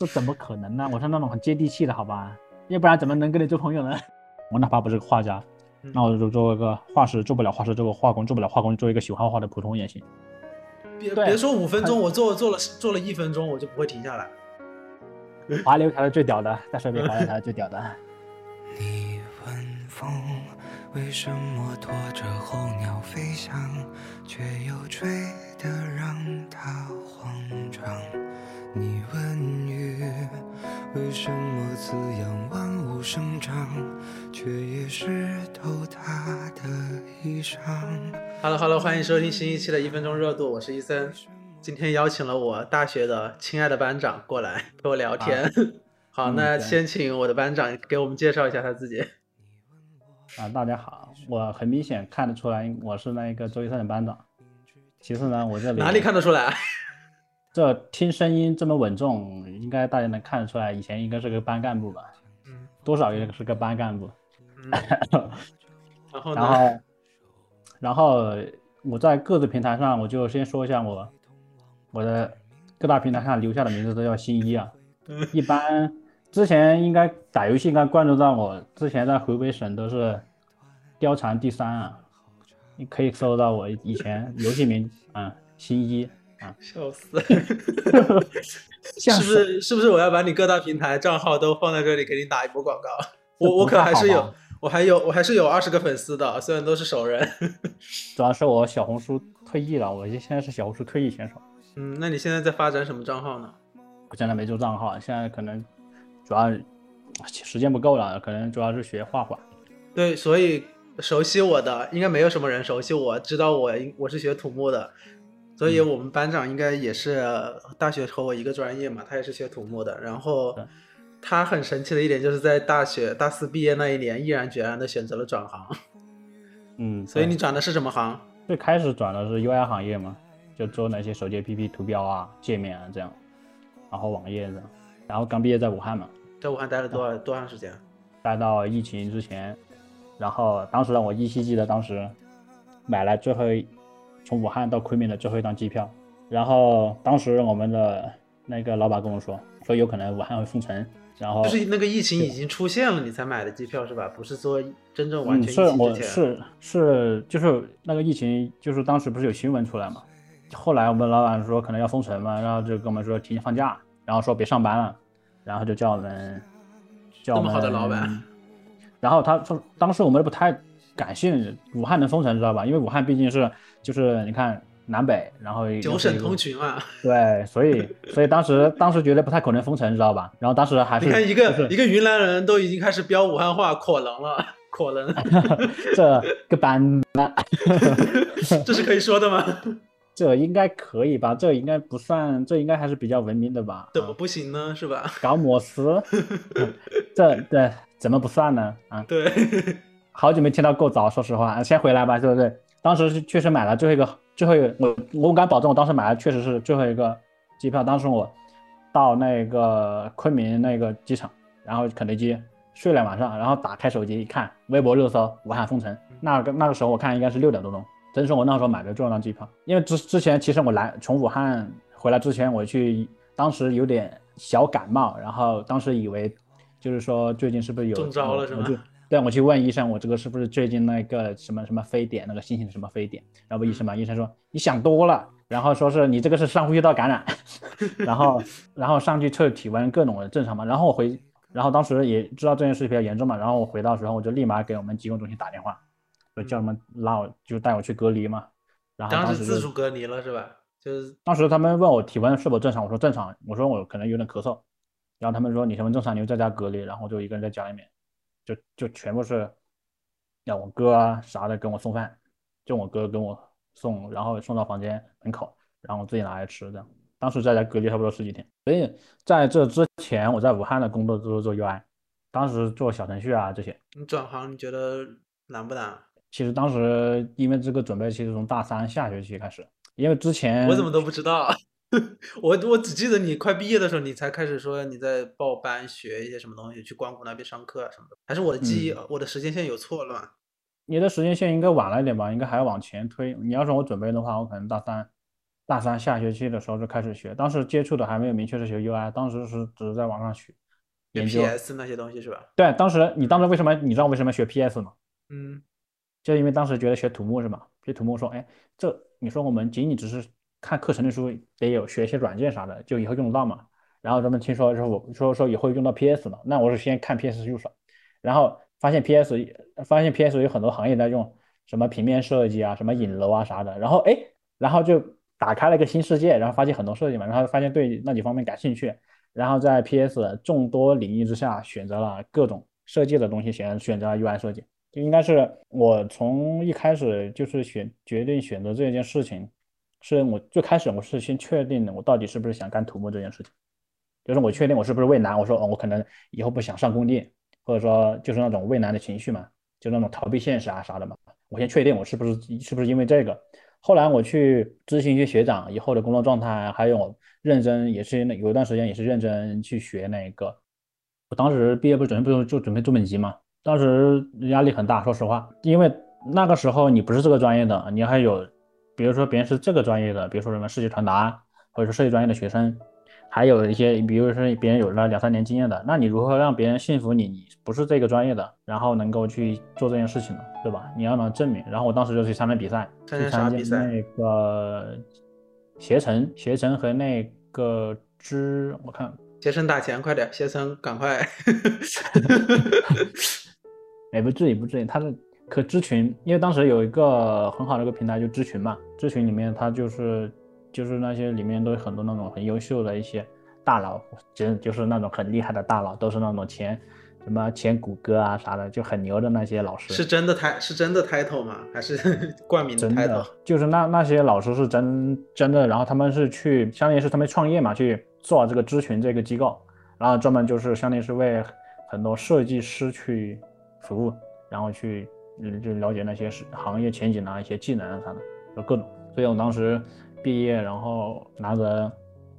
这怎么可能呢？我是那种很接地气的，好吧？要不然怎么能跟你做朋友呢？我哪怕不是个画家，那我就做一个画师，做不了画师，做个画工，做不了画工，做一个喜欢画的普通也行。别别说五分钟，我做做了做了一分钟，我就不会停下来。滑流才是最屌的，再说一遍滑流才是最屌的。你问风为什么拖着候鸟飞翔，却又吹得让它慌张？你问雨为什么滋养万物生长，却也湿透他的衣裳？Hello Hello，欢迎收听新一期的一分钟热度，我是伊森。今天邀请了我大学的亲爱的班长过来 陪我聊天。好，那先请我的班长给我们介绍一下他自己。啊，大家好，我很明显看得出来我是那个周一三的班长。其次呢，我这里哪里看得出来？这听声音这么稳重，应该大家能看得出来，以前应该是个班干部吧？嗯，多少也是个班干部。然后，然后，然后我在各自平台上，我就先说一下我。我的各大平台上留下的名字都叫新一啊，一般之前应该打游戏应该关注到我，之前在湖北省都是貂蝉第三啊，你可以搜到我以前游戏名啊，新一啊，笑死，是不是是不是我要把你各大平台账号都放在这里给你打一波广告？我我可还是有，我还有我还是有二十个粉丝的，虽然都是熟人，主要是我小红书退役了，我现在是小红书退役选手。嗯，那你现在在发展什么账号呢？我现在没做账号，现在可能主要时间不够了，可能主要是学画画。对，所以熟悉我的应该没有什么人熟悉我，知道我我是学土木的，所以我们班长应该也是大学和我一个专业嘛，他也是学土木的。然后他很神奇的一点就是在大学大四毕业那一年，毅然决然的选择了转行。嗯，所以你转的是什么行？最开始转的是 UI 行业嘛。就做那些手机 APP 图标啊、界面啊这样，然后网页这样，然后刚毕业在武汉嘛，在武汉待了多少多长时间？待到疫情之前，然后当时让我依稀记得当时买了最后一从武汉到昆明的最后一张机票，然后当时我们的那个老板跟我说，说有可能武汉会封城，然后就是那个疫情已经出现了，你才买的机票是吧？不是说真正完全是我是是就是那个疫情，就是当时不是有新闻出来嘛？后来我们老板说可能要封城嘛，然后就跟我们说提前放假，然后说别上班了，然后就叫我们叫我们。这么好的老板。然后他说，当时我们不太感性，武汉能封城知道吧？因为武汉毕竟是就是你看南北，然后九省通衢嘛。对，所以所以当时当时觉得不太可能封城，知道吧？然后当时还是你看一个一个云南人都已经开始飙武汉话，可能了，可能。这个班，这是可以说的吗？这应该可以吧？这应该不算，这应该还是比较文明的吧？怎么不行呢？是吧？搞摩斯，这这怎么不算呢？啊，对，好久没听到够早，说实话，先回来吧，对不对？当时是确实买了最后一个，最后一个，我我敢保证，我当时买的确实是最后一个机票。当时我到那个昆明那个机场，然后肯德基睡了晚上，然后打开手机一看，微博热搜，武汉封城。那个那个时候我看应该是六点多钟。真是我那时候买的最后一张机票，因为之之前其实我来从武汉回来之前，我去当时有点小感冒，然后当时以为就是说最近是不是有中招了是吗？对，我去问医生，我这个是不是最近那个什么什么非典，那个新型什么非典？然后医生嘛，医生说你想多了，然后说是你这个是上呼吸道感染，然后 然后上去测体温各种的正常嘛，然后我回，然后当时也知道这件事比较严重嘛，然后我回到时候我就立马给我们疾控中心打电话。就叫他们拉我，就带我去隔离嘛。然后当时自主隔离了是吧？就是当时他们问我体温是否正常，我说正常。我说我可能有点咳嗽。然后他们说你体温正常，你就在家隔离。然后就一个人在家里面，就就全部是让我哥啊啥的跟我送饭，就我哥跟我送，然后送到房间门口，然后我自己拿来吃这样。当时在家隔离差不多十几天。所以在这之前，我在武汉的工作都是做 UI，当时做小程序啊这些。你转行你觉得难不难？其实当时因为这个准备，其实从大三下学期开始，因为之前我怎么都不知道，我我只记得你快毕业的时候，你才开始说你在报班学一些什么东西，去光谷那边上课啊什么的，还是我的记忆，我的时间线有错乱？你的时间线应该晚了一点吧，应该还要往前推。你要是我准备的话，我可能大三大三下学期的时候就开始学，当时接触的还没有明确是学 UI，当时是只是在网上学研究。PS 那些东西是吧？对，当时你当时为什么你知道为什么学 PS 吗？嗯，就因为当时觉得学土木是吧？学土木说，哎，这你说我们仅仅只是看课程的时候，得有学一些软件啥的，就以后用得到嘛。然后咱们听说说我说说以后用到 PS 了，那我是先看 PS 入手，然后发现 PS 发现 PS 有很多行业在用，什么平面设计啊，什么影楼啊啥的，然后哎，然后就打开了一个新世界，然后发现很多设计嘛，然后发现对那几方面感兴趣，然后在 PS 众多领域之下选择了各种设计的东西，选选择了 UI 设计。就应该是我从一开始就是选决定选择这件事情，是我最开始我是先确定的我到底是不是想干土木这件事情，就是我确定我是不是畏难，我说哦我可能以后不想上工地，或者说就是那种畏难的情绪嘛，就那种逃避现实啊啥的嘛，我先确定我是不是是不是因为这个，后来我去咨询一些学长以后的工作状态，还有认真也是有一段时间也是认真去学那个，我当时毕业不是准备不就准备做本级嘛。当时压力很大，说实话，因为那个时候你不是这个专业的，你还有，比如说别人是这个专业的，比如说什么视觉传达，或者是设计专业的学生，还有一些，比如说别人有了两三年经验的，那你如何让别人信服你，你不是这个专业的，然后能够去做这件事情呢？对吧？你要能证明。然后我当时就去参加比赛，参加去参加啥比赛？那个携程，携程和那个知，我看携程打钱，快点，携程赶快。哎，不至于，不至于。他的可知群，因为当时有一个很好的一个平台，就知群嘛。知群里面，它就是就是那些里面都有很多那种很优秀的一些大佬，真就是那种很厉害的大佬，都是那种前什么前谷歌啊啥的，就很牛的那些老师。是真的 t 是真的 title 吗？还是 冠名的 title？的，就是那那些老师是真真的，然后他们是去，相当于是他们创业嘛，去做这个知群这个机构，然后专门就是相当于是为很多设计师去服务，然后去嗯就了解那些是行业前景啊、一些技能啊啥的，就各种。所以我当时毕业，然后拿着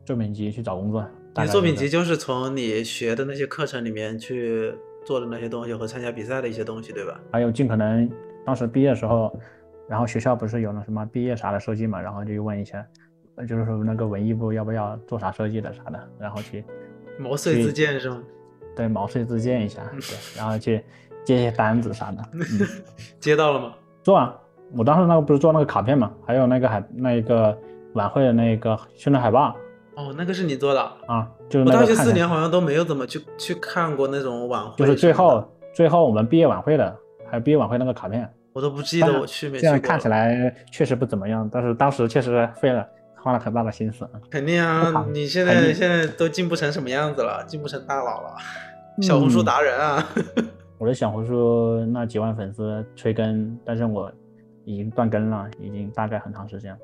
作品集去找工作。大你作品集就是从你学的那些课程里面去做的那些东西和参加比赛的一些东西，对吧？还有尽可能当时毕业的时候，然后学校不是有那什么毕业啥的设计嘛，然后就问一下，呃就是说那个文艺部要不要做啥设计的啥的，然后去毛遂自荐是吗？对毛遂自荐一下，对，然后去接一些单子啥的，嗯，接到了吗？做啊，我当时那个不是做那个卡片嘛，还有那个海那一个晚会的那个宣传海报哦，那个是你做的。啊，就是我大学四年好像都没有怎么去去看过那种晚会，就是最后最后我们毕业晚会的，还有毕业晚会那个卡片，我都不记得我去没去过。这样看起来确实不怎么样，但是当时确实费了花了很大的心思。肯定啊，你现在现在都进步成什么样子了？进步成大佬了，小红书嗯达人啊！我的小红书那几万粉丝催更，但是我已经断更了，已经大概很长时间。了，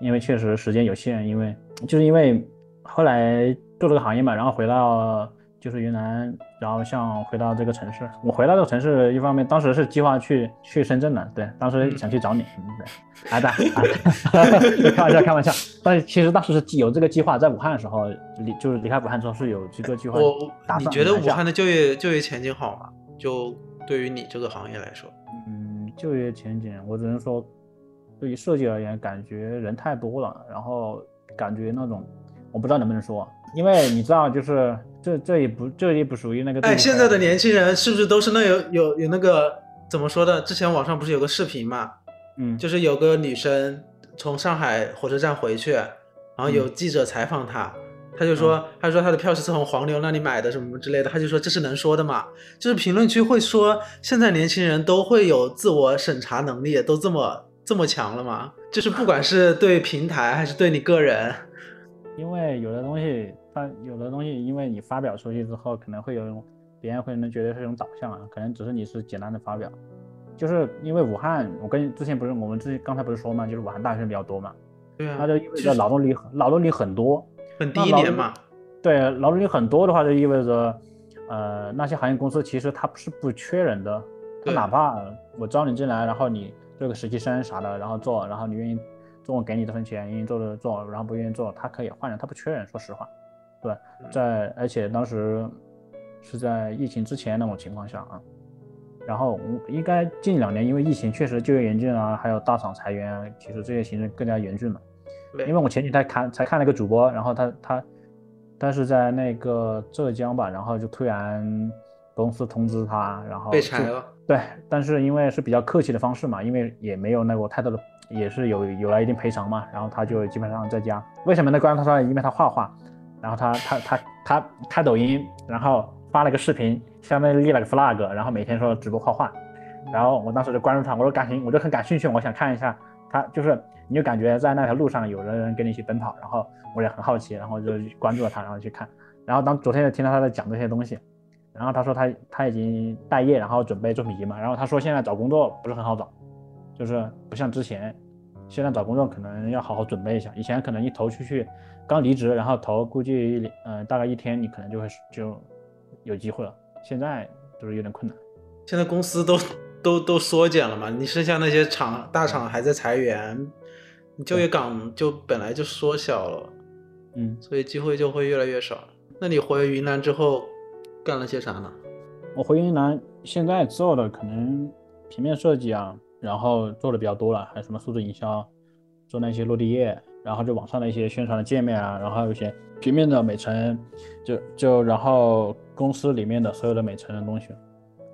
因为确实时间有限，因为就是因为后来做这个行业嘛，然后回到就是云南，然后像回到这个城市，我回到这个城市，一方面当时是计划去去深圳的，对，当时想去找你，嗯，对，哎的，哎 开玩笑开玩笑，但是其实当时是有这个计划，在武汉的时候离就是离开武汉之后是有这个计划我我你觉得武汉的就业就业前景好吗？就对于你这个行业来说，嗯，就业前景，我只能说，对于设计而言，感觉人太多了，然后感觉那种，我不知道能不能说，因为你知道，就是这这也不这也不属于那个对哎，现在的年轻人是不是都是那有有有那个怎么说的？之前网上不是有个视频嘛，嗯，就是有个女生从上海火车站回去，然后嗯有记者采访她，她就说，他说他的票是从黄牛那里买的什么之类的，他就说这是能说的嘛？就是评论区会说，现在年轻人都会有自我审查能力，都这么这么强了吗？就是不管是对平台还是对你个人，因为有的东西发有的东西，因为你发表出去之后，可能会有一种别人会能觉得是一种导向啊，可能只是你是简单的发表，就是因为武汉，我跟之前不是我们之前刚才不是说嘛，就是武汉大学生比较多嘛，对啊，那就意味着劳动力劳动力很多，很低廉嘛。对，劳动力很多的话，就意味着，呃，那些行业公司其实它不是不缺人的，他哪怕我招你进来，然后你做个实习生啥的，然后做，然后你愿意做，我给你这份钱，愿意做的做，然后不愿意做，他可以换人，他不缺人，说实话，对，嗯在而且当时是在疫情之前那种情况下啊，然后应该近两年因为疫情确实就业严峻啊，还有大厂裁员啊，其实这些形势更加严峻了。对因为我前几天看才看了一个主播，然后他他他是在那个浙江吧，然后就突然公司通知他，然后被裁了。对，但是因为是比较客气的方式嘛，因为也没有那个太多的，也是有有了一定赔偿嘛，然后他就基本上在家。为什么呢？关于他说，因为他画画，然后他他他他开抖音，然后发了个视频，相当于立了个 flag，然后每天说直播画画，然后我当时就关注他，我说感兴，我就很感兴趣，我想看一下他，就是你就感觉在那条路上有人跟你一起奔跑，然后我也很好奇，然后就关注了他，然后去看，然后当昨天就听到他在讲这些东西。然后他说他他已经待业，然后准备做笔记嘛。然后他说现在找工作不是很好找，就是不像之前，现在找工作可能要好好准备一下。以前可能一投出去，刚离职，然后投估计嗯、大概一天你可能就会就有机会了。现在就是有点困难。现在公司都都都缩减了嘛，你剩下那些厂大厂还在裁员，就业岗就本来就缩小了，嗯，所以机会就会越来越少。那你回云南之后干了些啥呢？我回云南现在做的可能平面设计啊，然后做的比较多了，还有什么数字营销，做那些落地页，然后就网上的一些宣传的界面啊，然后还有一些平面的美程，就就然后公司里面的所有的美程的东西，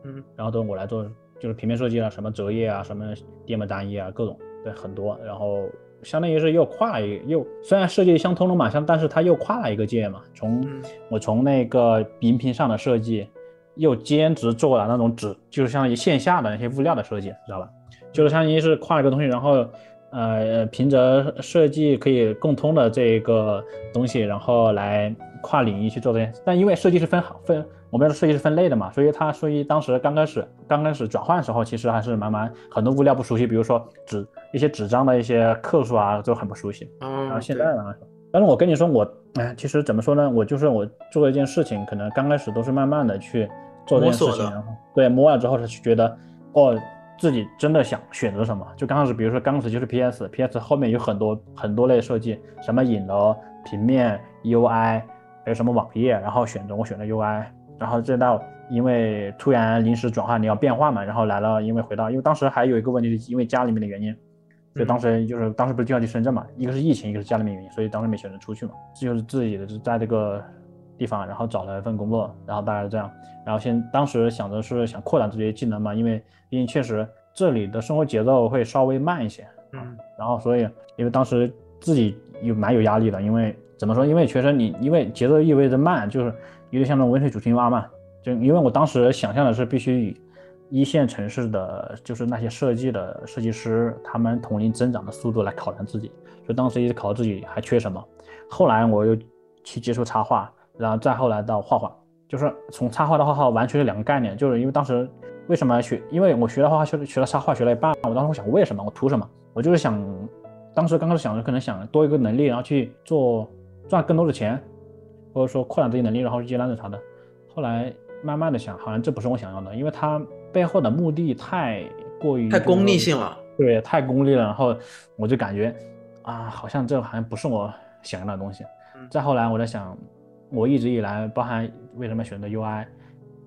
嗯，然后都我来做，就是平面设计啊，什么折页啊，什么页面单页啊，各种对很多，然后相当于是又跨了一个又虽然设计相通了嘛，像但是它又跨了一个界嘛，从嗯我从那个荧屏上的设计，又兼职做了那种纸，就是相当于线下的那些物料的设计，知道吧？就是相当于是跨了一个东西，然后呃凭着设计可以共通的这个东西，然后来跨领域去做这些。但因为设计是分好分，我们的设计是分类的嘛，所以它所以当时刚开始刚开始转换的时候，其实还是蛮蛮很多物料不熟悉，比如说纸一些纸张的一些克数啊，就很不熟悉。然哦后，现在呢，但是我跟你说，我哎，其实怎么说呢？我就是我做一件事情，可能刚开始都是慢慢的去做这件事情，然后对摸了之后，是去觉得哦，自己真的想选择什么。就刚开始，比如说刚开始就是 PS，PS 后面有很多很多类设计，什么影楼、平面、UI，还有什么网页，然后选择我选择 UI，然后再到因为突然临时转换你要变化嘛，然后来了，因为回到，因为当时还有一个问题，因为家里面的原因。所以当时就是当时不是就要去深圳嘛，一个是疫情，一个是家里面原因，所以当时没选择出去嘛，这就是自己的就在这个地方，然后找了一份工作，然后大概是这样，然后先当时想着是想扩展自己的技能嘛，因为毕竟确实这里的生活节奏会稍微慢一些，嗯然后所以因为当时自己有蛮有压力的，因为怎么说？因为确实你因为节奏意味着慢，就是有点像那种温水煮青蛙嘛。就因为我当时想象的是必须以一线城市的就是那些设计的设计师他们同龄增长的速度来考量自己，所以当时一直考自己还缺什么。后来我又去接触插画，然后再后来到画画，就是从插画到画画完全是两个概念。就是因为当时为什么学？因为我学了画画，学学了插画，学了一半，我当时我想为什么？我图什么？我就是想，当时刚开始想着可能想多一个能力，然后去做赚更多的钱，或者说扩展自己能力，然后去接单子啥的。后来慢慢的想，好像这不是我想要的，因为它背后的目的太过于太功利性了。对，太功利了。然后我就感觉啊，好像这好像不是我想要的东西。嗯再后来我在想，我一直以来，包含为什么选择 UI，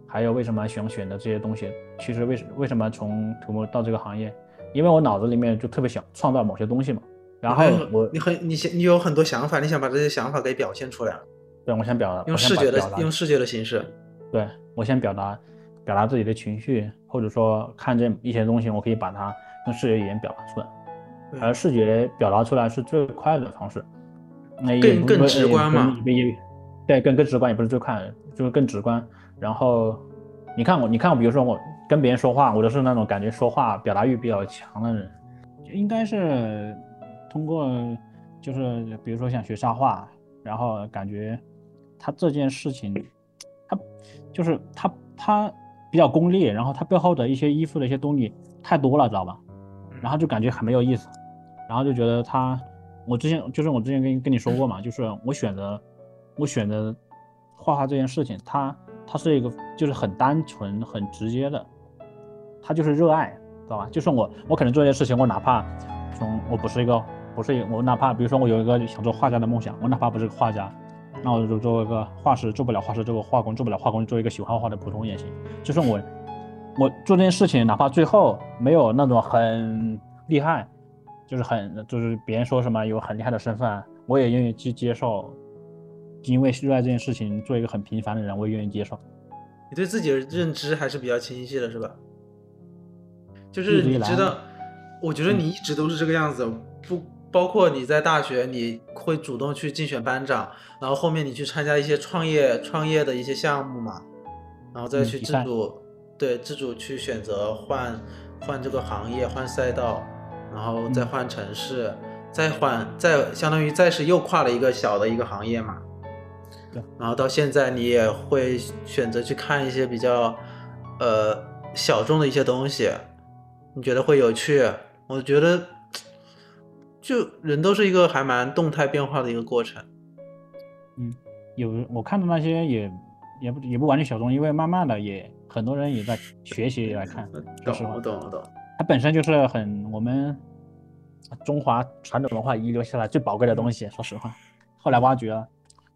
还有为什么想选择这些东西，其实为什为什么从土木到这个行业，因为我脑子里面就特别想创造某些东西嘛。然后我你很你想你有很多想法，你想把这些想法给表现出来，对我想表达，用视觉的用视觉的形式。对我先表达表达自己的情绪，或者说看见一些东西，我可以把它用视觉语言表达出来，而视觉表达出来是最快的方式，那更更直观嘛对，更更直观也不是最快的，就是更直观。然后你看我，你看我，比如说我跟别人说话，我都是那种感觉说话表达欲比较强的人，应该是通过就是比如说想学插画，然后感觉他这件事情，他就是他他比较功利，然后他背后的一些依附的一些东西太多了，知道吧？然后就感觉很没有意思，然后就觉得他，我之前就是我之前跟跟你说过嘛，就是我选择我选择画画这件事情，它它是一个就是很单纯很直接的，它就是热爱，知道吧？就是我我可能做这件事情，我哪怕从我不是一个不是我哪怕比如说我有一个想做画家的梦想，我哪怕不是个画家，那我就做一个画师，做不了画师做个画工，做不了画工做一个喜欢画画的普通人也行。就是我我做这件事情，哪怕最后没有那种很厉害，就是很就是别人说什么有很厉害的身份，我也愿意去接受，因为热爱这件事情，做一个很平凡的人，我也愿意接受。你对自己的认知还是比较清晰的，是吧？就是你知道，我觉得你一直都是这个样子，不包括你在大学，你会主动去竞选班长，然后后面你去参加一些创业创业的一些项目嘛，然后再去自主，对自主去选择换换这个行业，换赛道，然后再嗯换城市，再换再相当于再是又跨了一个小的一个行业嘛。对，然后到现在你也会选择去看一些比较呃小众的一些东西，你觉得会有趣？我觉得就人都是一个还蛮动态变化的一个过程。嗯有我看的那些也也不也不完全小众，因为慢慢的也很多人也在学习也来看。说实懂，话我，懂，我懂。它本身就是很我们中华传统文化遗留下来最宝贵的东西。说实话，后来挖掘了，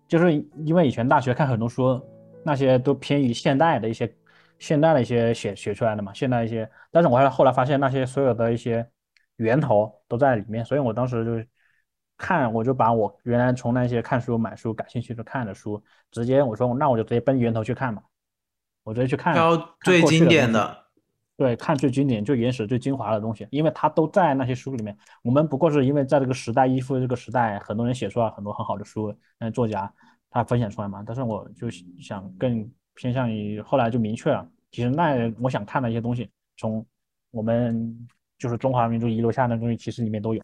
就是因为以前大学看很多书，那些都偏于现代的一些现代的一些写写出来的嘛，现代一些，但是我还后来发现那些所有的一些源头都在里面，所以我当时就看，我就把我原来从那些看书、买书、感兴趣的看的书，直接我说那我就直接奔源头去看嘛，我直接去看挑最经典的，对，看最经典、最原始、最精华的东西，因为它都在那些书里面。我们不过是因为在这个时代依附这个时代，很多人写出来很多很好的书，那，作家他分享出来嘛。但是我就想更偏向于后来就明确了，其实那我想看的一些东西，从我们就是中华民族遗留下来的东西，其实里面都有。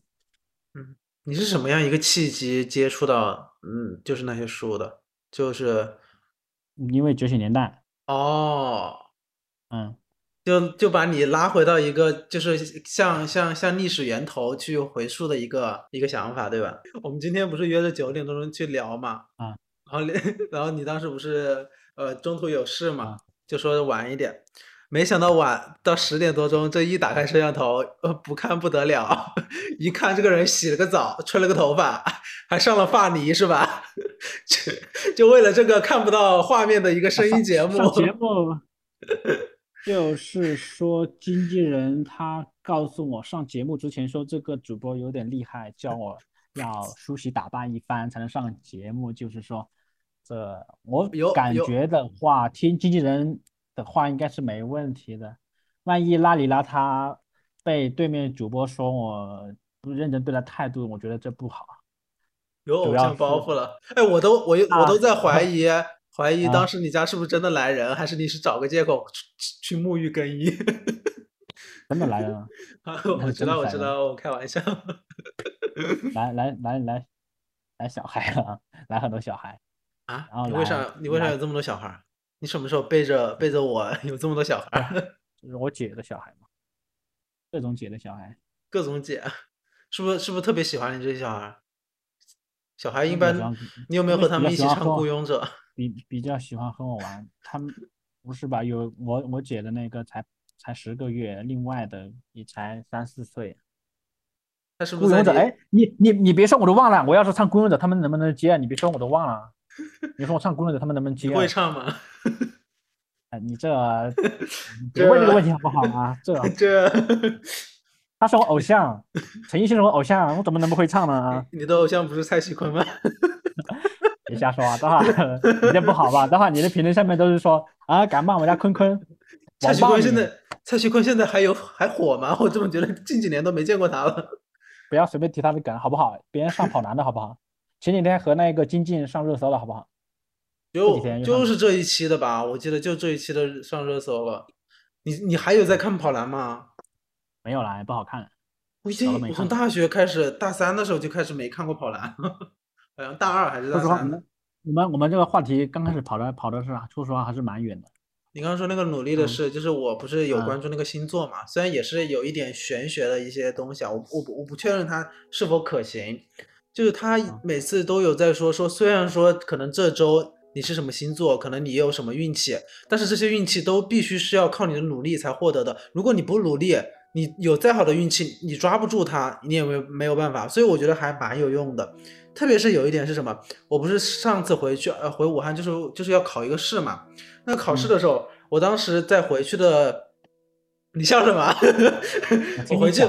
嗯你是什么样一个契机接触到嗯，就是那些书的？就是因为觉醒年代，哦，嗯，就就把你拉回到一个就是像像像历史源头去回溯的一个一个想法，对吧？我们今天不是约着九点多钟去聊嘛，啊，然后 然后你当时不是呃中途有事嘛啊，就说晚一点，没想到晚到十点多钟，这一打开摄像头，呃，不看不得了，一看这个人洗了个澡，吹了个头发，还上了发泥，是吧？就就为了这个看不到画面的一个声音节目，节 目就是说，经纪人他告诉我上节目之前说这个主播有点厉害，叫我要梳洗打扮一番才能上节目。就是说，这我感觉的话，听经纪人的话应该是没问题的。万一邋里邋遢被对面主播说我不认真对待态度，我觉得这不好。有偶像包袱了。哎，我都我我啊都在怀疑，怀疑啊当时你家是不是真的来人，还是你是找个借口去去沐浴更衣？真的来人了，我知道，我知道，我开玩笑。来来来来来小孩了，来很多小孩。啊然后，你为啥你为啥有这么多小孩儿？你什么时候背着背着我 有这么多小孩儿？就是我姐的小孩嘛，各种姐的小孩。各种姐，是不是是不是特别喜欢你这些小孩儿？小孩一般你有没有和他们一起唱《和孤勇者》？比比较喜欢和我玩，他们不是吧？有我我姐的那个才才十个月，另外的也才三四岁。他是不是在孤勇者，哎，你你你别说，我都忘了。我要是唱孤勇者，他们能不能接啊？你别说，我都忘了。你说我唱孤勇者，他们能不能接啊？你会唱吗？哎，你这 别问这个问题好不好啊？这 这他是我偶像，陈奕迅是我偶像，我怎么能不会唱呢？你的偶像不是蔡徐坤吗？别瞎说啊！等会儿你这不好吧？等会儿你的评论下面都是说啊，敢骂我家坤坤，蔡徐坤现在蔡徐坤现在还有还火吗？我怎么觉得近几年都没见过他了？不要随便提他的梗，好不好？别人上跑男的好不好？前几天和那个金靖上热搜了，好不好？就就是这一期的吧，我记得就这一期的上热搜了。你你还有在看跑男吗？没有啦，不好看。我已经我从大学开始，大三的时候就开始没看过跑男，好像大二还是大三。们我们我们这个话题刚开始跑的跑的是啊，说实话还是蛮远的。你刚刚说那个努力的嗯事，就是我不是有嗯关注那个星座嘛，虽然也是有一点玄学的一些东西啊，我我不我不确认它是否可行。就是他嗯每次都有在说说，虽然说可能这周你是什么星座，可能你也有什么运气，但是这些运气都必须是要靠你的努力才获得的。如果你不努力，你有再好的运气，你抓不住它，你也没有没有办法。所以我觉得还蛮有用的。特别是有一点是什么，我不是上次回去呃回武汉就是就是要考一个试嘛，那考试的时候，我当时在回去的，你笑什么？我回去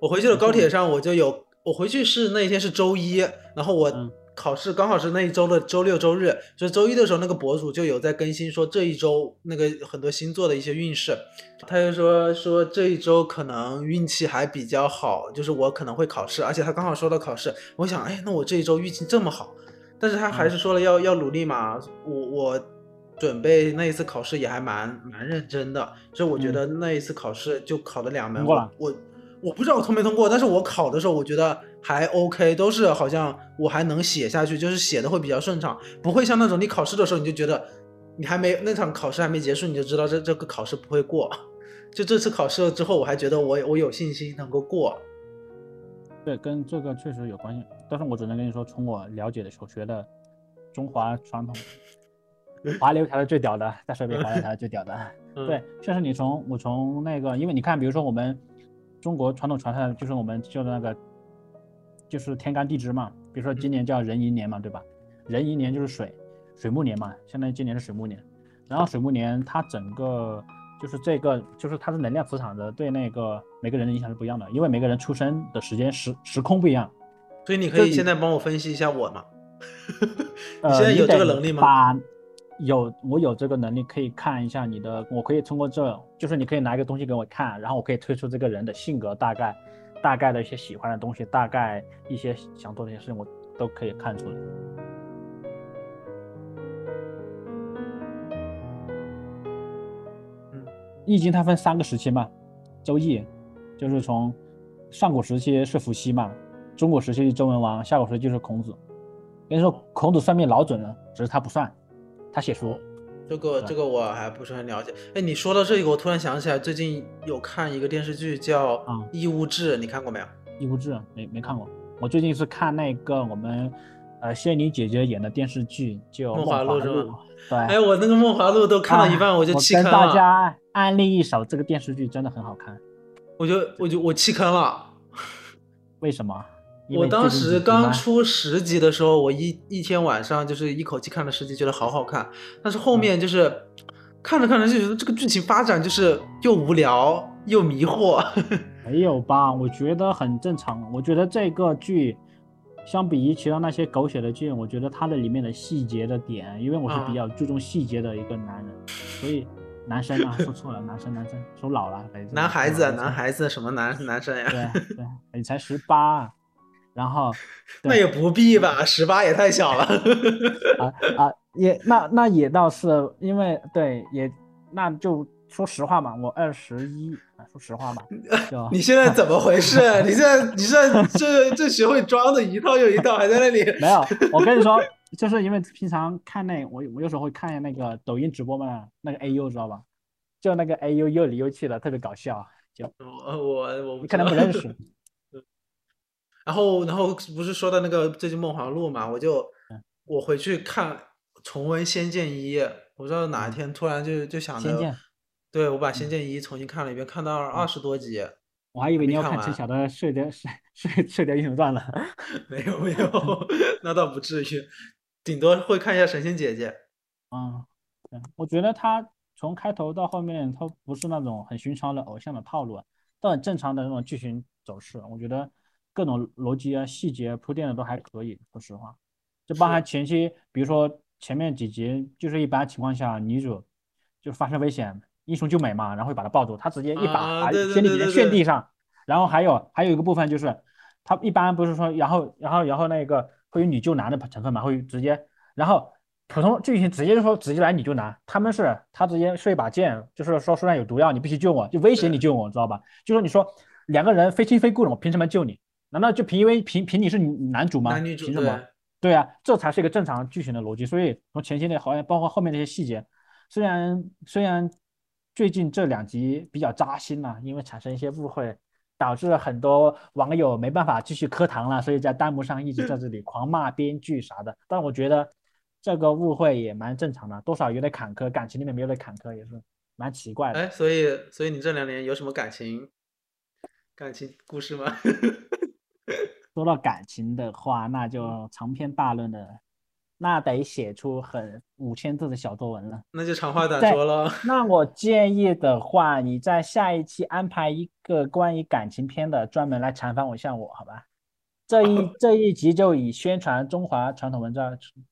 我回去的高铁上我就有，我回去是那一天是周一，然后我嗯。考试刚好是那一周的周六周日，就是周一的时候那个博主就有在更新说这一周那个很多星座的一些运势，他就说说这一周可能运气还比较好，就是我可能会考试，而且他刚好说到考试，我想哎那我这一周运气这么好，但是他还是说了要、要努力嘛，我我。准备那一次考试也还蛮蛮认真的，所以我觉得那一次考试就考了两门，我我不知道我通没通过，但是我考的时候我觉得还 OK，都是好像我还能写下去，就是写的会比较顺畅，不会像那种你考试的时候你就觉得你还没那场考试还没结束你就知道这这个考试不会过，就这次考试了之后我还觉得我我有信心能够过，对，跟这个确实有关系。但是我只能跟你说，从我了解的所学的中华传统，滑流才是最屌的，在手边滑流才是最屌的。嗯、对，确实你从我从那个，因为你看，比如说我们中国传统传下来，就是我们叫的那个就是天干地支嘛，比如说今年叫壬寅年嘛，对吧？壬寅年就是水，水木年嘛，相当于今年是水木年。然后水木年它整个就是这个就是它的能量磁场的对那个每个人的影响是不一样的，因为每个人出生的时间时时空不一样。所以你可以现在帮我分析一下我吗？现在有这个能力吗把有，我有这个能力，可以看一下你的，我可以通过这，就是你可以拿一个东西给我看，然后我可以推出这个人的性格，大概大概的一些喜欢的东西，大概一些想做的一些事情，我都可以看出来。嗯，易经它分三个时期嘛，周易就是从上古时期是伏羲嘛，中古时期是周文王，下古时期就是孔子。跟你说，孔子算命老准了，只是他不算，他写书。这个这个我还不是很了解。哎，你说到这个，我突然想起来，最近有看一个电视剧叫《嗯义务制》，你看过没有？义务制没没看过，我最近是看那个我们呃仙女姐姐演的电视剧，叫《梦华华录是吗对，哎，我那个《梦华录》都看到一半，啊我就弃跟大坑了，家安利一首，这个电视剧真的很好看。我就我就我弃坑了。为什么？因我当时刚出十集的时候，我一一天晚上就是一口气看了十集，觉得好好看。但是后嗯面就是看着看着就觉得这个剧情发展就是又无聊又迷惑。没有吧？我觉得很正常。我觉得这个剧相比于其他那些狗血的剧，我觉得它的里面的细节的点，因为我是比啊较注重细节的一个男人，所以男生啊，说错了，男生男生说老了，哎 男孩子，男，孩子什么男男生呀？对对，你才十八，然后 那也不必吧，十八也太小了。啊啊，也那那也倒是，因为对也那就说实话嘛，我二十一，啊说实话嘛，就你现在怎么回事？你现在你现在 这这学会装的一套又一套，还在那里。没有，我跟你说，就是因为平常看那我我有时候会看那个抖音直播嘛，那个 AU 知道吧？就那个 AU 又里又气的，特别搞笑。就我我我不你可能不认识，然后，然后不是说到那个最近《梦华录》嘛，我就嗯我回去看重温《仙剑一》，我不知道哪一天突然就就想着仙剑，对我把《仙剑一》重新看了一遍，看到二十多集，我还以为你要看陈晓的《射雕射射射雕英雄传》了。没有没有，那倒不至于，顶多会看一下《神仙姐姐》。嗯，对，我觉得他从开头到后面，他不是那种很寻常的偶像的套路啊，都很正常的那种剧情走势。我觉得各种逻辑啊、细节铺垫的都还可以，说实话。就包含前期，比如说前面几集，就是一般情况下女主就发生危险，英雄救美嘛，然后会把她抱住，她直接一把把啊对对仙女姐姐对对对炫地上。然后还有还有一个部分就是，他一般不是说，然后然后然后那个会有女救男的成分嘛，会直接，然后普通剧情直接就说直接来女救男，他们是他直接是一把剑，就是说书上有毒药，你必须救我，就威胁你救我，知道吧？就说你说两个人非亲非故的，我凭什么救你？难道就凭因为凭凭你是男主吗？男女主凭什么？对，对啊，这才是一个正常剧情的逻辑。所以从前期的好像包括后面那些细节，虽然虽然最近这两集比较扎心了、因为产生一些误会，导致很多网友没办法继续磕糖了，所以在弹幕上一直在这里狂骂编剧啥的。但我觉得这个误会也蛮正常的，多少有点坎坷，感情里面没有点坎坷也是蛮奇怪的。哎，所以所以你这两年有什么感情感情故事吗？说到感情的话，那就长篇大论的那得写出很五千字的小作文了。那就长话短说了。那我建议的话，你在下一期安排一个关于感情篇的，专门来采访我一下我，好吧？这一这一集就以宣传中华传统文化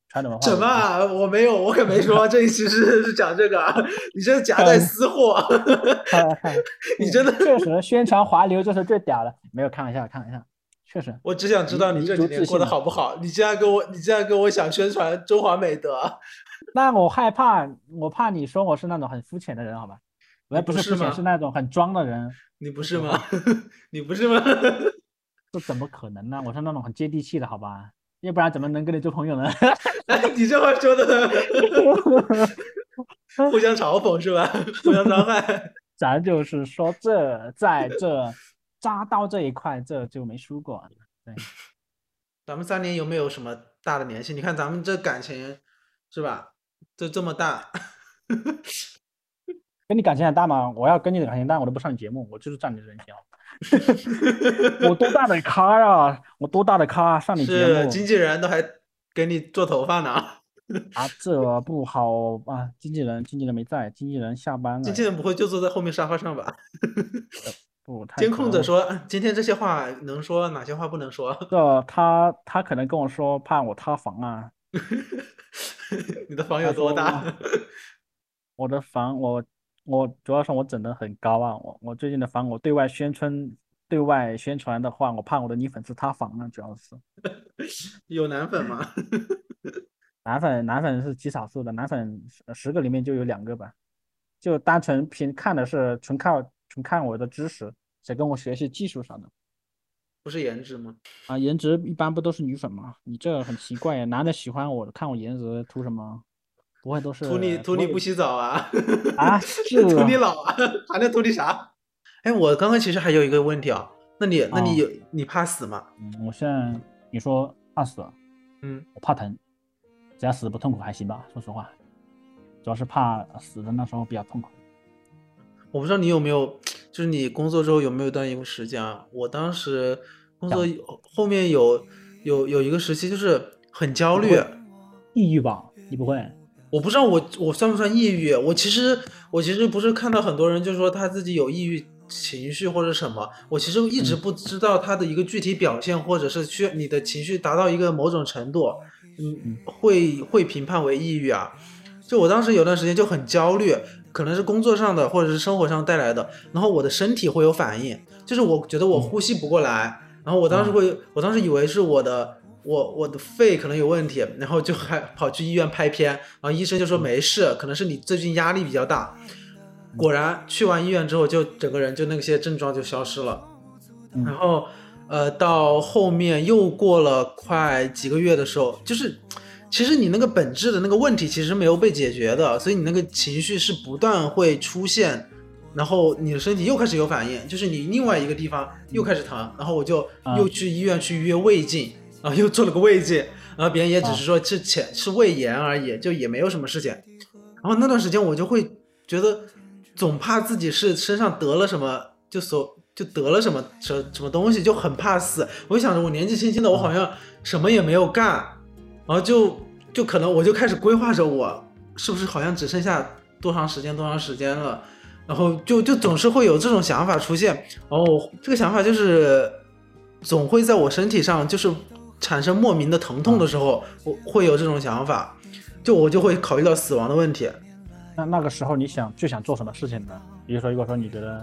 传统文化。什么啊？我没有，我可没说 这一期是是讲这个啊，你这夹带私货，你真的确实宣传华流就是最屌的，没有开玩笑，开玩笑，确实。我只想知道你这几年过得好不好。你竟然跟我，你竟然跟我想宣传中华美德，那我害怕，我怕你说我是那种很肤浅的人，好吧？我也不是肤浅，是那种很装的人，你不是吗？你不是吗？这怎么可能呢？我是那种很接地气的，好吧？要不然怎么能跟你做朋友呢？哎，你这话说的，互相嘲讽是吧？互相伤害。咱就是说这在这扎刀这一块，这就没输过。对，咱们三年有没有什么大的联系？你看咱们这感情是吧？就这么大，跟你感情很大吗？我要跟你的感情大，我都不上你节目，我就是占你的人情。我多大的咖呀！我多大的咖，上你节目是经纪人都还给你做头发呢。啊？这不好啊！经纪人，经纪人没在，经纪人下班了。经纪人不会就坐在后面沙发上吧？不，太监控着说，啊今天这些话能说，哪些话不能说？这他他可能跟我说怕我塌房啊。你的房有多大？我的房我我主要是我整的很高啊，我我最近的房我对外宣传对外宣传的话，我怕我的女粉丝塌房啊，主要是 有男粉吗？男粉男粉是极少数的，男粉十十个里面就有两个吧，就单纯凭看的是纯靠纯看我的知识，想跟我学习技术啥的不是颜值吗？啊，颜值一般不都是女粉吗？你这很奇怪呀，男的喜欢我看我颜值图什么？不会都是图你图你不洗澡啊？啊？是图你老啊？还能图你啥？哎，我刚刚其实还有一个问题啊，那你那你有你怕死吗？嗯，我现在你说怕死，嗯，我怕疼，只要死不痛苦还行吧。说实话，主要是怕死的那时候比较痛苦。我不知道你有没有，就是你工作之后有没有一段一个时间啊？我当时工作后面有有有一个时期就是很焦虑，抑郁吧？你不会？我不知道我我算不算抑郁。我其实我其实不是看到很多人就说他自己有抑郁情绪或者什么，我其实一直不知道他的一个具体表现，或者是需你的情绪达到一个某种程度，嗯，会会评判为抑郁啊。就我当时有段时间就很焦虑，可能是工作上的或者是生活上带来的，然后我的身体会有反应，就是我觉得我呼吸不过来，然后我当时会，我当时以为是我的我我的肺可能有问题，然后就还跑去医院拍片，然后医生就说没事，可能是你最近压力比较大。果然去完医院之后，就整个人就那些症状就消失了。嗯然后呃，到后面又过了快几个月的时候，就是其实你那个本质的那个问题其实没有被解决的，所以你那个情绪是不断会出现，然后你的身体又开始有反应，就是你另外一个地方又开始疼，然后我就啊又去医院去约胃镜，然后又做了个胃镜，然后别人也只是说是浅是胃炎而已，就也没有什么事情。然后那段时间我就会觉得总怕自己是身上得了什么，就所就得了什么什什么东西，就很怕死。我就想着我年纪轻轻的，我好像什么也没有干，然后就就可能我就开始规划着我是不是好像只剩下多长时间多长时间了，然后就就总是会有这种想法出现。然后这个想法就是总会在我身体上就是产生莫名的疼痛的时候，我会有这种想法，就我就会考虑到死亡的问题。那那个时候你想最想做什么事情呢？比如说，如果说你觉得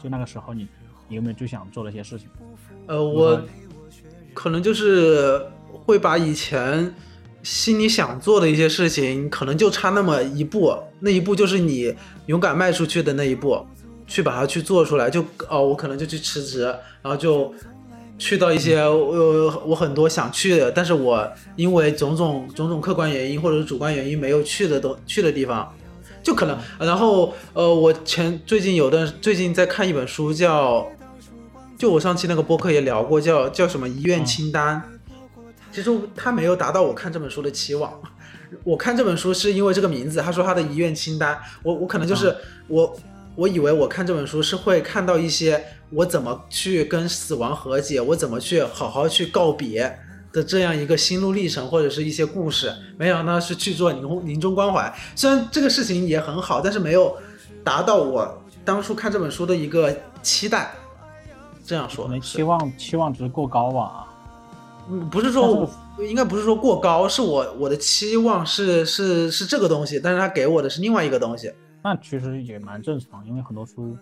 就那个时候你你有没有最想做的一些事情？呃，我可能就是会把以前心里想做的一些事情，可能就差那么一步，那一步就是你勇敢迈出去的那一步，去把它去做出来。就哦，我可能就去辞职，然后就去到一些呃我很多想去的，但是我因为种种种种客观原因或者是主观原因没有去的都去的地方。就可能，然后呃，我前最近有段最近在看一本书叫，就我上期那个播客也聊过，叫叫什么遗愿清单。其实他没有达到我看这本书的期望。我看这本书是因为这个名字，他说他的遗愿清单，我我可能就是、我我以为我看这本书是会看到一些我怎么去跟死亡和解，我怎么去好好去告别，的这样一个心路历程或者是一些故事，没想到是去做临临终关怀。虽然这个事情也很好，但是没有达到我当初看这本书的一个期待。这样说可，能期望期望值过高吧。嗯，不是说我应该不是说过高，是我我的期望是是是这个东西，但是他给我的是另外一个东西。那其实也蛮正常，因为很多书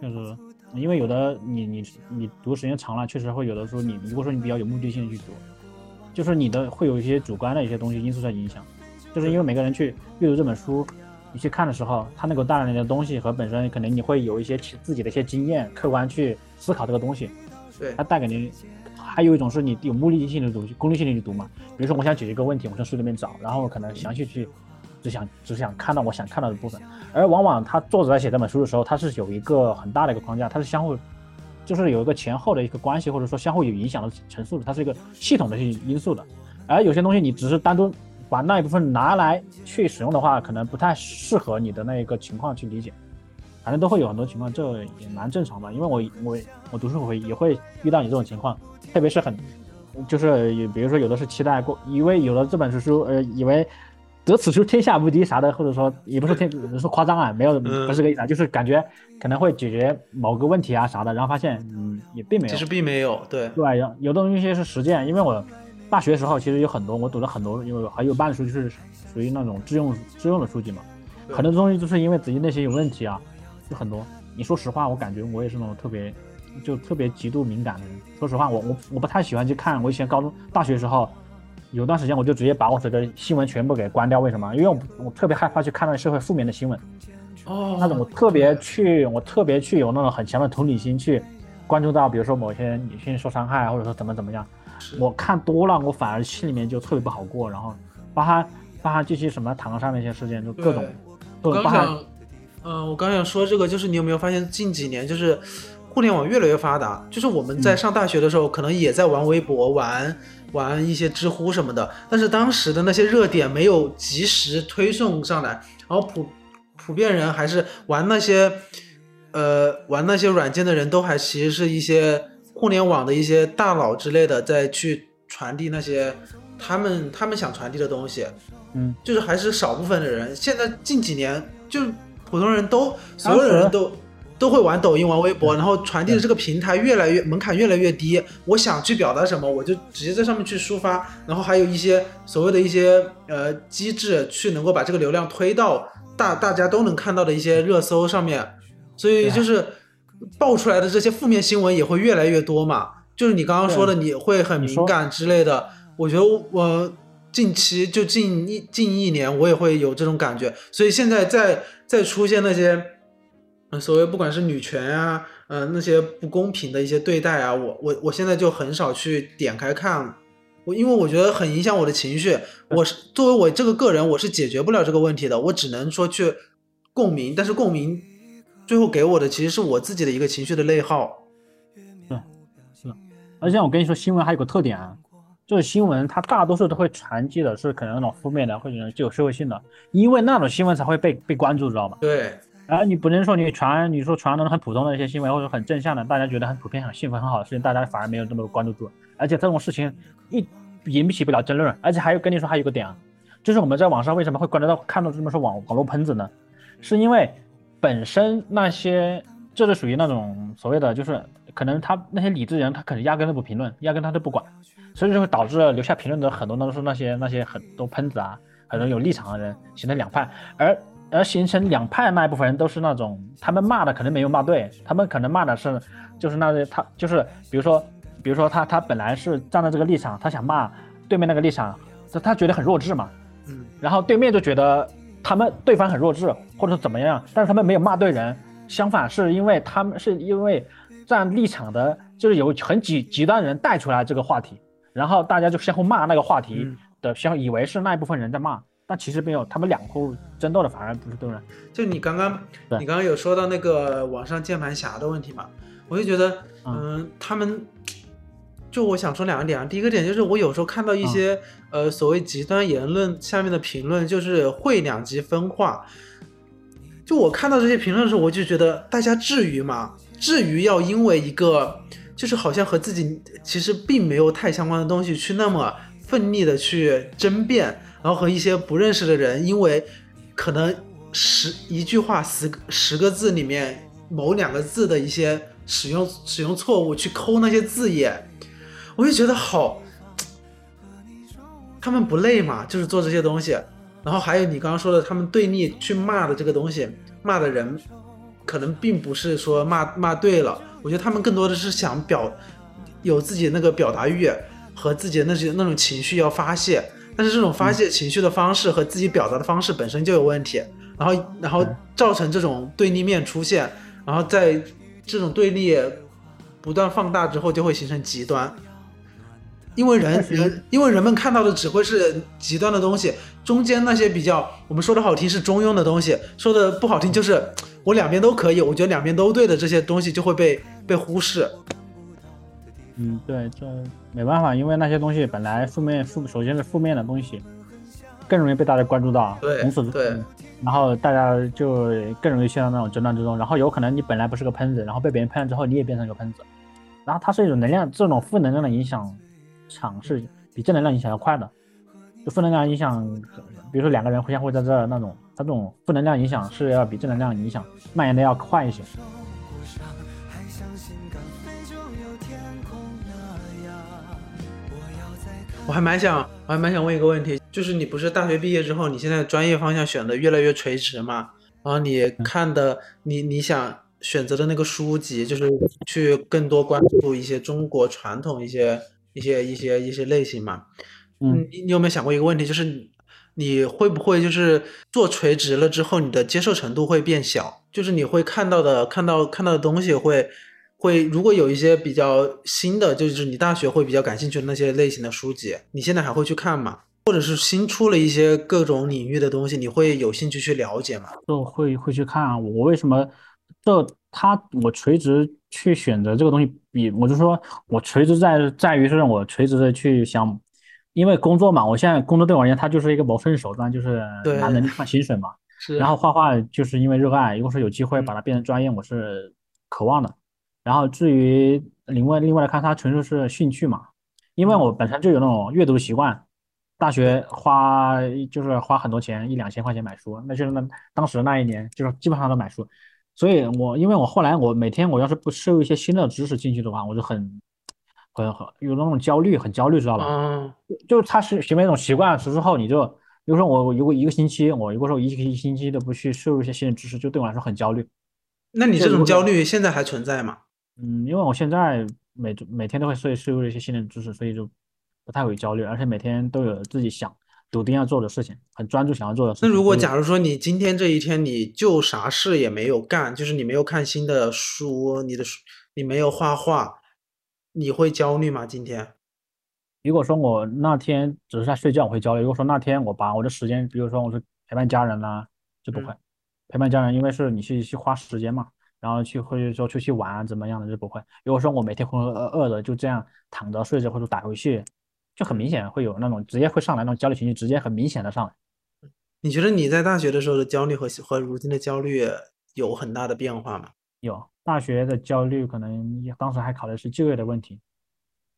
确实，因为有的你你你读时间长了，确实会有的书你如果说你比较有目的性的去读，就是你的会有一些主观的一些东西因素在影响，就是因为每个人去阅读这本书，你去看的时候，它能够带来的东西和本身可能你会有一些自己的一些经验，客观去思考这个东西，对它带给你。还有一种是你有目的性的读，功利性的去读嘛。比如说，我想解决一个问题，我从书里面找，然后可能详细去，只想只想看到我想看到的部分。而往往他作者在写这本书的时候，他是有一个很大的一个框架，它是相互，就是有一个前后的一个关系，或者说相互有影响的陈述的，它是一个系统的因素的。而有些东西你只是单独把那一部分拿来去使用的话，可能不太适合你的那一个情况去理解。反正都会有很多情况，这也蛮正常的。因为我我我读书会也会遇到你这种情况，特别是很，就是有比如说有的是期待过，以为有了这本书书，呃，以为得此书天下无敌啥的，或者说也不是天，是夸张啊，没有不是这个意思啊，就是感觉可能会解决某个问题啊啥的，然后发现嗯也并没有，其实并没有，对对，有有的东西是实践，因为我大学时候其实有很多我读了很多，因为还有半书就是属于那种自用自用的书籍嘛，很多东西就是因为自己内心有问题啊。就很多。你说实话，我感觉我也是那种特别，就特别极度敏感的人。说实话，我我我不太喜欢去看。我以前高中、大学时候，有段时间我就直接把我这个新闻全部给关掉。为什么？因为我我特别害怕去看那社会负面的新闻。哦，那种我特别去，我特别去有那种很强的同理心去关注到，比如说某些女性受伤害，或者说怎么怎么样。是我看多了，我反而心里面就特别不好过。然后，包含包含这些什么唐山的一些事件，就各种各我刚种包含想，嗯、我刚想说这个，就是你有没有发现近几年就是互联网越来越发达，就是我们在上大学的时候，可能也在玩微博、玩玩一些知乎什么的，但是当时的那些热点没有及时推送上来，然后普普遍人还是玩那些呃玩那些软件的人都还其实是一些互联网的一些大佬之类的，在去传递那些他们他们想传递的东西。嗯，就是还是少部分的人。现在近几年，就是普通人都所有的人都都会玩抖音、玩微博，然后传递的这个平台越来越门槛越来越低。我想去表达什么，我就直接在上面去抒发。然后还有一些所谓的一些呃机制，去能够把这个流量推到大大家都能看到的一些热搜上面。所以就是爆出来的这些负面新闻也会越来越多嘛。就是你刚刚说的，你会很敏感之类的。我觉得我近期就近一近一年，我也会有这种感觉。所以现在再再出现那些，呃，所谓不管是女权啊，呃，那些不公平的一些对待啊，我我我现在就很少去点开看。我因为我觉得很影响我的情绪，我是作为我这个个人，我是解决不了这个问题的，我只能说去共鸣，但是共鸣最后给我的其实是我自己的一个情绪的内耗。而且我跟你说，新闻还有个特点啊，就是新闻它大多数都会传递的是可能那种负面的，或者是具有社会性的，因为那种新闻才会被被关注，知道吧？对，而你不能说你传，你说传那种很普通的一些新闻，或者很正向的，大家觉得很普遍、很幸福、很好的事情，大家反而没有那么关注度。而且这种事情一引起不了争论，而且还有跟你说还有一个点啊，就是我们在网上为什么会关注到看到这么说网网络喷子呢？是因为本身那些这是属于那种所谓的就是可能他那些理智人他可能压根都不评论，压根他都不管，所以就会导致留下评论的很多都是那些那些很多喷子啊，很多有立场的人形成两派，而而形成两派的那一部分人都是那种他们骂的可能没有骂对，他们可能骂的是就是那些他就是比如说比如说他他本来是站在这个立场，他想骂对面那个立场，他他觉得很弱智嘛，嗯，然后对面就觉得他们对方很弱智，或者是怎么样，但是他们没有骂对人，相反是因为他们是因为站立场的，就是有很极极端人带出来这个话题，然后大家就相互骂那个话题嗯。的，相以为是那一部分人在骂，但其实没有，他们两户争斗的反而不是对人，就你刚刚你刚刚有说到那个网上键盘侠的问题嘛，我就觉得，嗯。嗯、他们，就我想说两个点啊，第一个点就是我有时候看到一些、呃所谓极端言论下面的评论，就是会两极分化。就我看到这些评论的时候，我就觉得大家至于吗？至于要因为一个就是好像和自己其实并没有太相关的东西去那么奋力的去争辩，然后和一些不认识的人，因为可能十一句话十十个字里面某两个字的一些使用使用错误去抠那些字眼，我就觉得好，他们不累嘛，就是做这些东西。然后还有你刚刚说的，他们对立去骂的这个东西，骂的人可能并不是说骂骂对了，我觉得他们更多的是想表有自己那个表达欲和自己的那些那种情绪要发泄，但是这种发泄情绪的方式和自己表达的方式本身就有问题，然后然后造成这种对立面出现，然后在这种对立不断放大之后，就会形成极端。因为人人，因为人们看到的只会是极端的东西，中间那些比较我们说的好听是中庸的东西，说的不好听就是我两边都可以，我觉得两边都对的这些东西就会被被忽视。嗯，对，这没办法，因为那些东西本来负面负，首先是负面的东西，更容易被大家关注到，对，从此对，然后大家就更容易陷入那种争端之中，然后有可能你本来不是个喷子，然后被别人喷了之后，你也变成一个喷子，然后它是一种能量，这种负能量的影响。场是比正能量影响要快的，就负能量影响，比如说两个人互相会在这那种，它这种负能量影响是要比正能量影响蔓延的要快一些。我还蛮想，我还蛮想问一个问题，就是你不是大学毕业之后，你现在专业方向选的越来越垂直嘛？然后你看的，你你想选择的那个书籍，就是去更多关注一些中国传统一些。一些一些一些类型嘛，嗯，你你有没有想过一个问题，就是你会不会就是做垂直了之后，你的接受程度会变小，就是你会看到的看到看到的东西会会，如果有一些比较新的，就是你大学会比较感兴趣的那些类型的书籍，你现在还会去看吗？或者是新出了一些各种领域的东西，你会有兴趣去了解吗？就会会去看啊，我为什么这他我垂直。去选择这个东西，比我就说，我垂直在在于是让我垂直的去想，因为工作嘛，我现在工作对我而言，它就是一个谋生手段，就是拿能力换薪水嘛。是。然后画画就是因为热爱，如果说有机会把它变成专业，我是渴望的。然后至于另外另外来看，它纯粹是兴趣嘛，因为我本身就有那种阅读习惯，大学花就是花很多钱，一两千块钱买书，那就是那当时那一年就是基本上都买书。所以，我因为我后来我每天我要是不摄入一些新的知识进去的话，我就很很很有那种焦虑，很焦虑，知道吧？嗯，就他是形成一种习惯之后，你就比如说我如果一个星期，我如果说一个一星期都不去摄入一些新的知识，就对我来说很焦虑。那你这种焦虑现在还存在吗？嗯，因为我现在每每天都会摄摄入一些新的知识，所以就不太会焦虑，而且每天都有自己想。笃定要做的事情，很专注想要做的。事那如果假如说你今天这一天你就啥事也没有干，就是你没有看新的书，你的书你没有画画，你会焦虑吗？今天？如果说我那天只是在睡觉，我会焦虑。如果说那天我把我的时间，比如说我是陪伴家人啦，就不会陪伴家人，因为是你去去花时间嘛，然后去或者说出去玩怎么样的就不会。如果说我每天浑浑噩噩的就这样躺着睡着或者打游戏。就很明显会有那种直接会上来那种焦虑情绪，直接很明显的上来。你觉得你在大学的时候的焦虑和和如今的焦虑有很大的变化吗？有，大学的焦虑可能当时还考虑是就业的问题，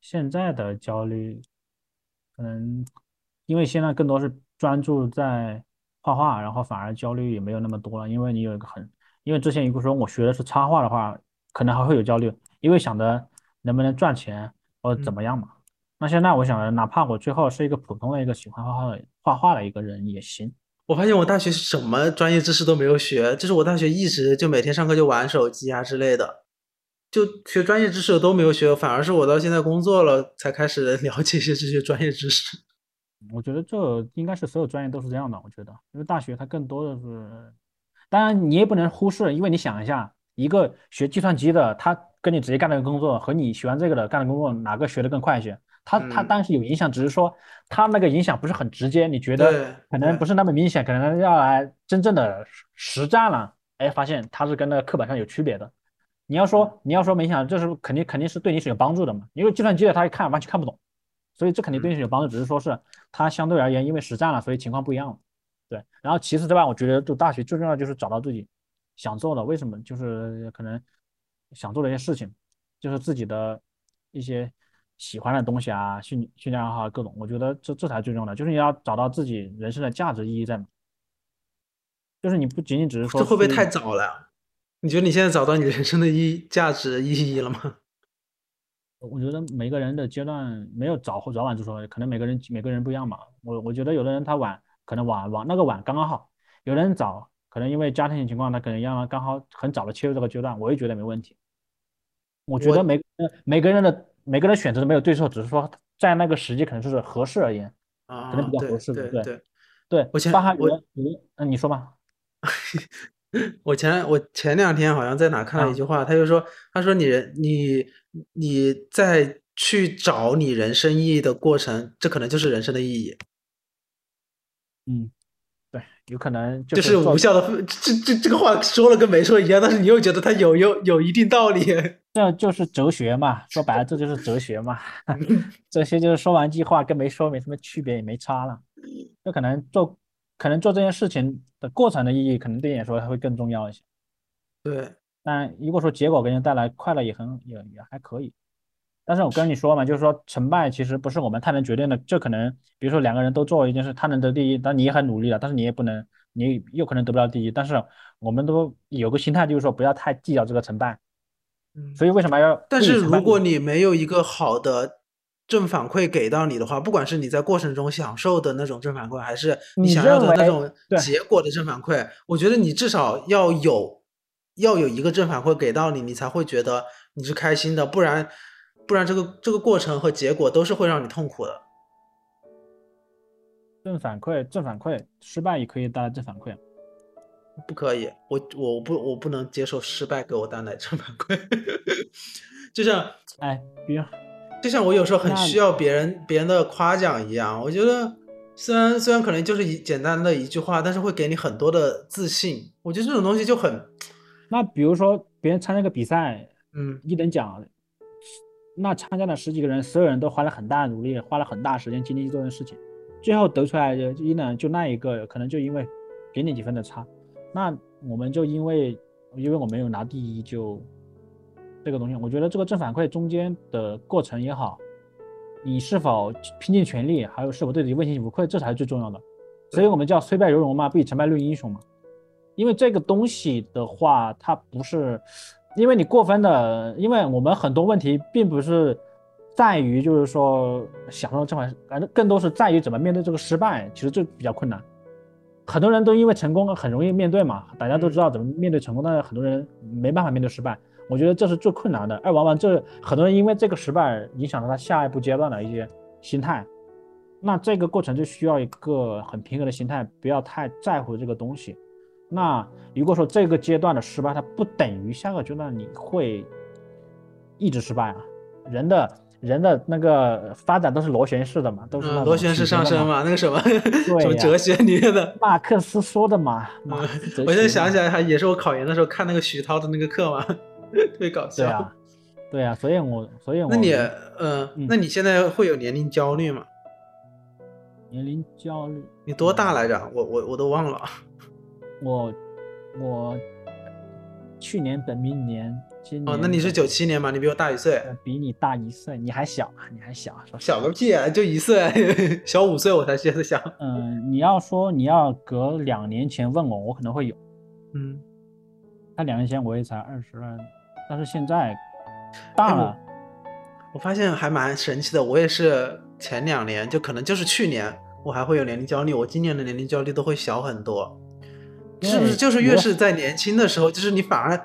现在的焦虑可能因为现在更多是专注在画画，然后反而焦虑也没有那么多了。因为你有一个很，因为之前如果说我学的是插画的话，可能还会有焦虑，因为想着能不能赚钱或者怎么样嘛。那现在我想，哪怕我最后是一个普通的一个喜欢画画的画画的一个人也行。我发现我大学什么专业知识都没有学，就是我大学一直就每天上课就玩手机啊之类的，就学专业知识都没有学，反而是我到现在工作了才开始了解一些这些专业知识。我觉得这应该是所有专业都是这样的。我觉得，因为大学它更多的是，当然你也不能忽视，因为你想一下，一个学计算机的，他跟你直接干那个工作和你学完这个的干的工作，哪个学的更快一些？他他当然是有影响，只是说他那个影响不是很直接，你觉得可能不是那么明显，可能要来真正的实战了，哎，发现他是跟那个课本上有区别的。你要说你要说没影响，这是肯定肯定是对你是有帮助的嘛，因为计算机的他一看完全看不懂，所以这肯定对你是有帮助，只是说是他相对而言因为实战了，所以情况不一样了。对，然后其次之外，我觉得读大学最重要就是找到自己想做的，为什么就是可能想做的一些事情，就是自己的。一些喜欢的东西啊，兴兴趣爱好啊各种，我觉得这这才最重要的，就是你要找到自己人生的价值意义在哪，就是你不仅仅只是说这会不会太早了？你觉得你现在找到你人生的意义价值意义了吗？我觉得每个人的阶段没有早或早晚之说，可能每个人每个人不一样嘛。我我觉得有的人他晚，可能晚晚那个晚刚刚好；有的人早，可能因为家庭情况，他可能要刚好很早的切入这个阶段，我也觉得没问题。我觉得每个人每个人的每个人选择都没有对错，只是说在那个时机可能就是合适而言，啊，可能比较对合适对对对。对，我前我嗯，你说吧。我前我前两天好像在哪看了一啊句话，他就说，他说你人你你在去找你人生意义的过程，这可能就是人生的意义，嗯，对，有可能就就是是做无效的。这这这个话说了跟没说一样，但是你又觉得它有有有一定道理。这就是哲学嘛，说白了这就是哲学嘛。这些就是说完计划跟没说没什么区别，也没差了。就可能做，可能做这件事情的过程的意义，可能对你来说会更重要一些。对，但如果说结果给人带来快乐，也很也也还可以。但是我跟你说嘛，就是说成败其实不是我们太能决定的。这可能，比如说两个人都做一件事，他能得第一，但你也很努力了，但是你也不能，你又可能得不到第一。但是我们都有个心态，就是说不要太计较这个成败。嗯所以为什么要？但是如果你没有一个好的正反馈给到你的话，不管是你在过程中享受的那种正反馈，还是你你想要的那种结果的正反馈，我觉得你至少要有要有一个正反馈给到你，你才会觉得你是开心的，不然不然这个这个过程和结果都是会让你痛苦的。正反馈，正反馈，失败也可以带来正反馈。不可以，我我不我不能接受失败给我带来正反馈，就像哎，比如就像我有时候很需要别人别人的夸奖一样，我觉得虽然虽然可能就是一简单的一句话，但是会给你很多的自信。我觉得这种东西就很，那比如说别人参加个比赛，嗯一等奖，那参加了十几个人，所有人都花了很大的努力，花了很大时间精力去做这件事情，最后得出来的一呢，就那一个，可能就因为给你几分的差，那我们就因为因为我没有拿第一就这个东西，我觉得这个正反馈中间的过程也好，你是否拼尽全力，还有是否对自己问心无愧，这才是最重要的。所以我们叫虽败犹荣嘛，不以成败论英雄嘛。因为这个东西的话，它不是，因为你过分的，因为我们很多问题并不是在于就是说享受这款，反正更多是在于怎么面对这个失败，其实这比较困难。很多人都因为成功很容易面对嘛，大家都知道怎么面对成功，但是很多人没办法面对失败。我觉得这是最困难的，而往往这很多人因为这个失败影响了他下一步阶段的一些心态。那这个过程就需要一个很平和的心态，不要太在乎这个东西。那如果说这个阶段的失败，它不等于下个阶段你会一直失败啊。人的人的那个发展都是螺旋式的嘛，都是嗯，螺旋式。上升嘛，那个什么 什么哲学里面的。马克思说的嘛，马克思哲我现在想起来，还也是我考研的时候看那个徐涛的那个课嘛，特别搞笑。对啊，对啊，所以我所以我那你，嗯那你现在会有年龄焦虑吗？年龄焦虑，你多大来着？我我我都忘了。我我去年本命年，今哦，那你是本九七年嘛？你比我大一岁。呃比你大一岁，你还小啊，你还小小个屁啊，就一岁，小五岁我才现在想。嗯，你要说你要隔两年前问我，我可能会有。嗯，他两年前我也才二十二，但是现在大哎我了，我发现还蛮神奇的，我也是前两年，就可能就是去年，我还会有年龄焦虑，我今年的年龄焦虑都会小很多。是不是就是越是在年轻的时候，就是你反而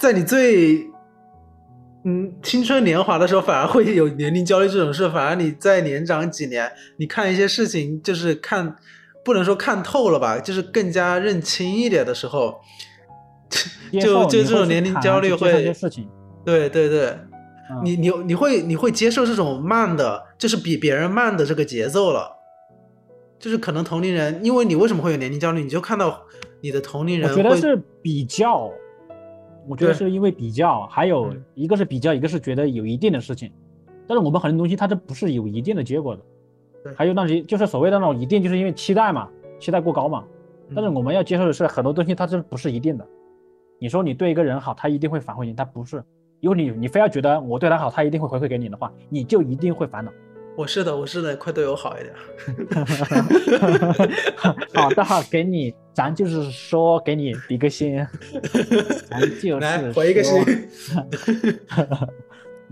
在你最嗯青春年华的时候，反而会有年龄焦虑这种事。反而你再年长几年，你看一些事情，就是看不能说看透了吧，就是更加认清一点的时候，就就这种年龄焦虑会，对对对，嗯你你你会你会接受这种慢的，就是比别人慢的这个节奏了。就是可能同龄人，因为你为什么会有年龄焦虑？你就看到你的同龄人会，我觉得是比较，我觉得是因为比较，还有嗯。一个是比较，一个是觉得有一定的事情，但是我们很多东西它这不是有一定的结果的对，还有那些就是所谓的那种一定，就是因为期待嘛，期待过高嘛，但是嗯我们要接受的是很多东西它这不是一定的。你说你对一个人好，他一定会反馈你，他不是，如果你你非要觉得我对他好，他一定会回馈给你的话，你就一定会烦恼。我是的，我是的，快对我好一点。好的，给你，咱就是说给你比个心，咱就是来回一个心。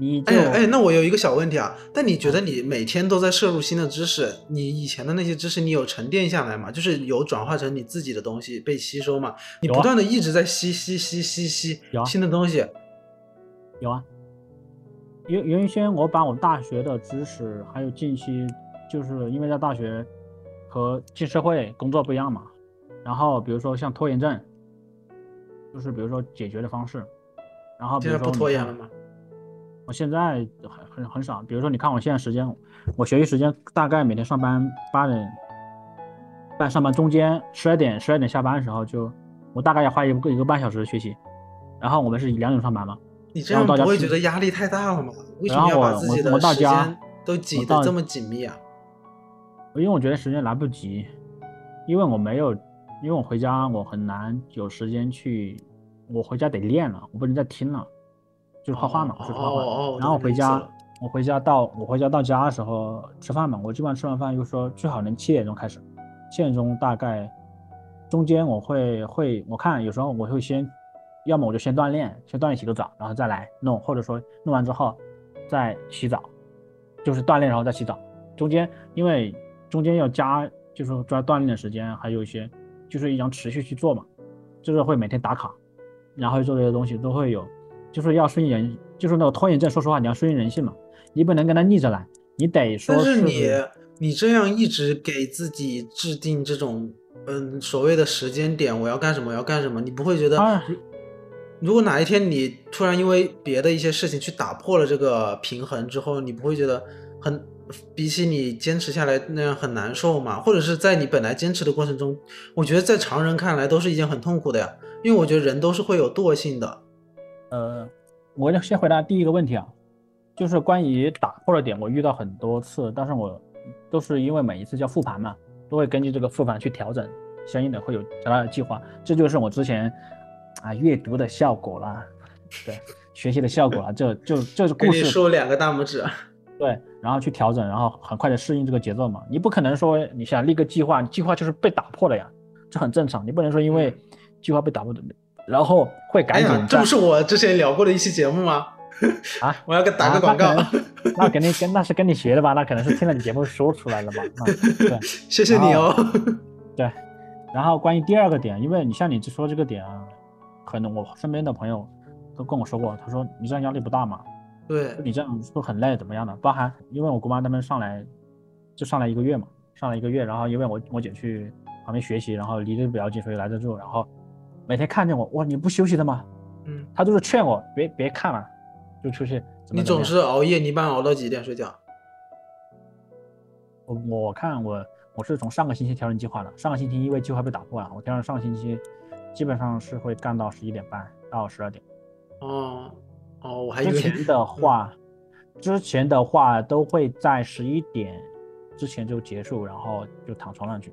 你就哎哎，那我有一个小问题啊，但你觉得你每天都在摄入新的知识，你以前的那些知识你有沉淀下来吗？就是有转化成你自己的东西被吸收吗？你不断的一直在吸吸吸吸吸新的东西，有啊，原原先我把我大学的知识，还有近期，就是因为在大学和进社会工作不一样嘛，然后比如说像拖延症，就是比如说解决的方式，然后比如说现在不拖延了吗？我现在很很很少，比如说你看我现在时间，我学习时间大概每天上班八点半上班，中间十二点十二点下班的时候就我大概要花一个一个半小时学习，然后我们是两点上班嘛，你这样不会然后到家吃觉得压力太大了吗？为什么要把我我自己的时间都挤得这么紧密啊？因为我觉得时间来不及，因为我没有，因为我回家我很难有时间去，我回家得练了，我不能再听了，就是画画嘛，哦是画画。哦哦然后我回家我回家到我回家到家的时候吃饭嘛，我基本上吃完饭就说最好能七点钟开始，七点钟大概中间我会会我看有时候我会先，要么我就先锻炼，先锻炼洗个澡，然后再来弄，或者说弄完之后再洗澡，就是锻炼然后再洗澡。中间因为中间要加就是抓锻炼的时间，还有一些就是一样持续去做嘛，就是会每天打卡，然后做这些东西都会有，就是要顺应人，就是那个拖延症，说实话你要顺应人性嘛，你不能跟他逆着来，你得说但是是你你这样一直给自己制定这种嗯所谓的时间点，我要干什么，我要干什么，你不会觉得如果哪一天你突然因为别的一些事情去打破了这个平衡之后，你不会觉得很比起你坚持下来那样很难受吗？或者是在你本来坚持的过程中，我觉得在常人看来都是一件很痛苦的呀，因为我觉得人都是会有惰性的。呃，我就先回答第一个问题啊，就是关于打破的点，我遇到很多次，但是我都是因为每一次叫复盘嘛，都会根据这个复盘去调整，相应的会有较大的计划，这就是我之前啊阅读的效果啦，对，学习的效果啦，这就就是给你故事竖两个大拇指，对，然后去调整，然后很快的适应这个节奏嘛。你不可能说你想立个计划，计划就是被打破了呀，这很正常。你不能说因为计划被打破的，然后会嗯哎赶紧呀，这不是我之前聊过的一期节目吗？啊，我要给打个广告，那肯定跟那是跟你学的吧？那可能是听了你节目说出来了吧？啊，对 谢谢你哦。对。然后关于第二个点，因为你像你说这个点啊，可能我身边的朋友都跟我说过，他说你这样压力不大吗？对，你这样是不是很累，怎么样的？包含因为我姑妈他们上来就上来一个月嘛，上来一个月，然后因为我我姐去旁边学习，然后离得比较近，所以来这住，然后每天看见我，哇，你不休息的吗？嗯，他都是劝我别别看了，就出去怎么你总是熬夜，你一般熬到几点睡觉？我我看我我是从上个星期调整计划的，上个星期因为计划被打破了，我调整上个星期基本上是会干到十一点半到十二点。哦哦，我还以为之前的话，之前的话都会在十一点之前就结束，然后就躺床上去。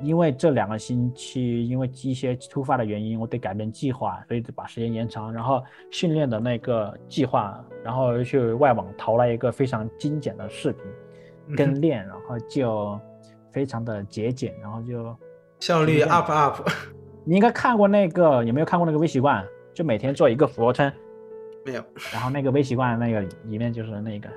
因为这两个星期因为一些突发的原因，我得改变计划，所以得把时间延长。然后训练的那个计划，然后又去外网淘了一个非常精简的视频跟练，然后就非常的节俭，然后就效率 up up。你应该看过那个有没有看过那个微习惯？就每天做一个俯卧撑，没有，然后那个微习惯那个里面就是那个，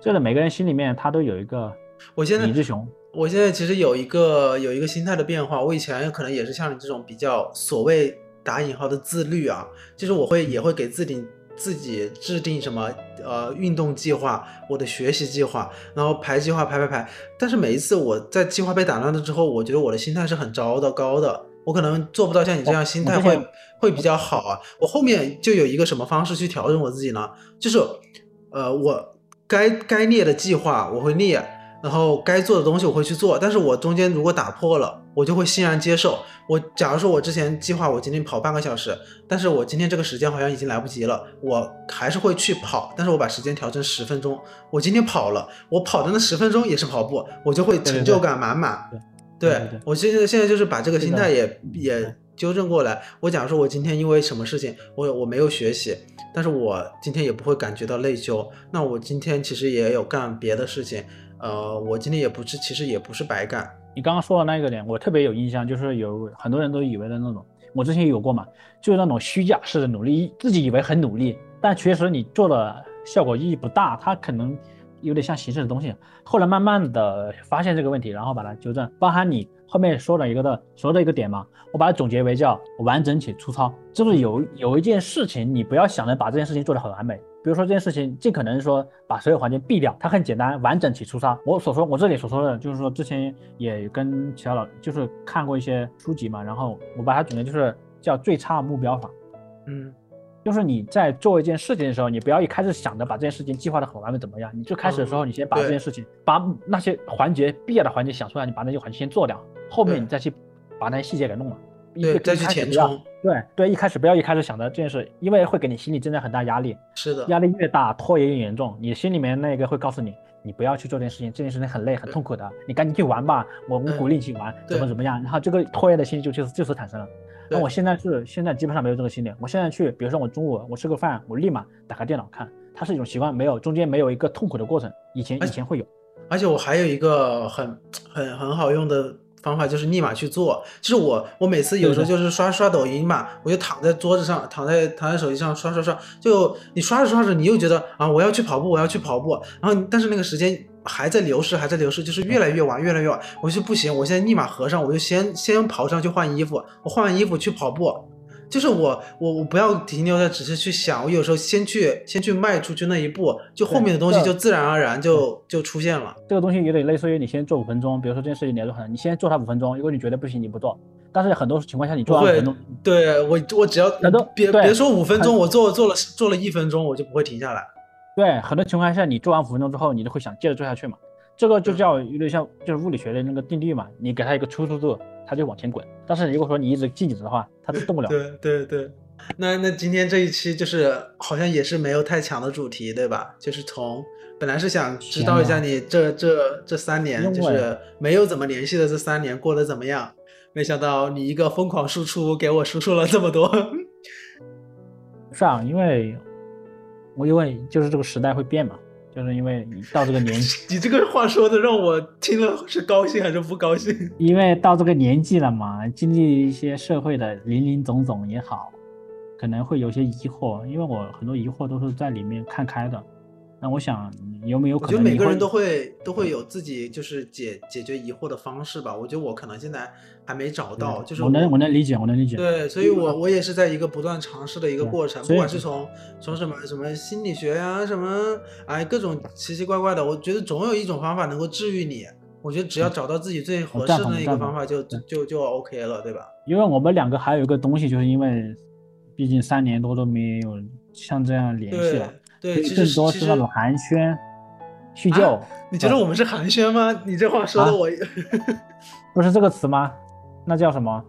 就是每个人心里面他都有一个我现在李志雄，我现在其实有一个有一个心态的变化，我以前可能也是像你这种比较所谓打引号的自律啊，就是我会也会给自己自己制定什么呃运动计划，我的学习计划，然后排计划排排排，但是每一次我在计划被打乱了之后，我觉得我的心态是很糟的高的，我可能做不到像你这样心态会会比较好啊。我后面就有一个什么方式去调整我自己呢？就是呃我该该列的计划我会列。然后该做的东西我会去做，但是我中间如果打破了，我就会欣然接受。我假如说我之前计划我今天跑半个小时，但是我今天这个时间好像已经来不及了，我还是会去跑，但是我把时间调成十分钟。我今天跑了，我跑的那十分钟也是跑步，我就会成就感满满。对对对我现在现在就是把这个心态也也纠正过来。我假如说我今天因为什么事情，我我没有学习，但是我今天也不会感觉到内疚。那我今天其实也有干别的事情，呃，我今天也不是，其实也不是白干。你刚刚说的那个点，我特别有印象，就是有很多人都以为的那种，我之前有过嘛，就是那种虚假式的努力，自己以为很努力，但其实你做的效果意义不大，他可能有点像形式的东西。后来慢慢的发现这个问题，然后把它纠正，包含你后面说的一个的所有的一个点嘛，我把它总结为叫完整且粗糙，就是有有一件事情，你不要想着把这件事情做得很完美。比如说这件事情，尽可能说把所有环节避掉，它很简单，完整且粗糙。我所说，我这里所说的就是说，之前也跟其他老就是看过一些书籍嘛，然后我把它总结就是叫最差目标法。嗯，就是你在做一件事情的时候，你不要一开始想着把这件事情计划的很完美怎么样，你最开始的时候，你先把这件事情，把那些环节必要的环节想出来，你把那些环节先做掉，后面你再去把那些细节给弄了。对，再去填充。对对，一开始不要一开始想着这件事，因为会给你心里增加很大压力。是的，压力越大，拖延越严重。你心里面那个会告诉你，你不要去做这件事情，这件事情很累很痛苦的，你赶紧去玩吧，我我鼓励你去玩，怎么怎么样。然后这个拖延的心理就就就此产生了。那我现在是现在基本上没有这个心理，我现在去，比如说我中午我吃个饭，我立马打开电脑看，它是一种习惯，没有中间没有一个痛苦的过程。以前以前会有，而且我还有一个很很很好用的。方法就是立马去做，就是我我每次有时候就是刷刷抖音嘛，我就躺在桌子上，躺在躺在手机上刷刷刷，就你刷着刷着，你又觉得啊我要去跑步，我要去跑步，然后但是那个时间还在流失，还在流失，就是越来越晚，越来越晚，我就不行，我现在立马合上，我就先先跑上去换衣服，我换完衣服去跑步。就是我，我我不要停留在只是去想，我有时候先去先去迈出去那一步，就后面的东西就自然而然就就出现了。这个东西有点类似于你先做五分钟，比如说这件事情你要做很，你先做它五分钟，如果你觉得不行，你不做。但是很多情况下你做五分钟，对我我只要别别说五分钟，我做做了做了一分钟，我就不会停下来。对，很多情况下你做完五分钟之后，你都会想接着做下去嘛。这个就叫有点像就是物理学的那个定律嘛，你给它一个初速度。它就往前滚，但是如果说你一直静止的话，它就动不了。对对对，那那今天这一期就是好像也是没有太强的主题，对吧？就是从本来是想知道一下你这这这三年就是没有怎么联系的这三年过得怎么样，没想到你一个疯狂输出给我输出了这么多。是啊，因为我因为就是这个时代会变嘛。就是因为你到这个年纪，你这个话说的让我听了是高兴还是不高兴？因为到这个年纪了嘛，经历一些社会的林林总总也好，可能会有些疑惑。因为我很多疑惑都是在里面看开的。那我想有没有可能？我觉得每个人都会都会有自己就是解解决疑惑的方式吧。我觉得我可能现在还没找到，就是我能我能理解，我能理解。对，所以我我也是在一个不断尝试的一个过程，不管是从从什么什么心理学呀，什么哎各种奇奇怪怪的，我觉得总有一种方法能够治愈你。我觉得只要找到自己最合适的一个方法，就就就 OK 了，对吧？因为我们两个还有一个东西，就是因为毕竟三年多都没有像这样联系了。对，其实更多是那种寒暄、叙旧。你觉得我们是寒暄吗？你这话说的我，不是这个词吗？那叫什么？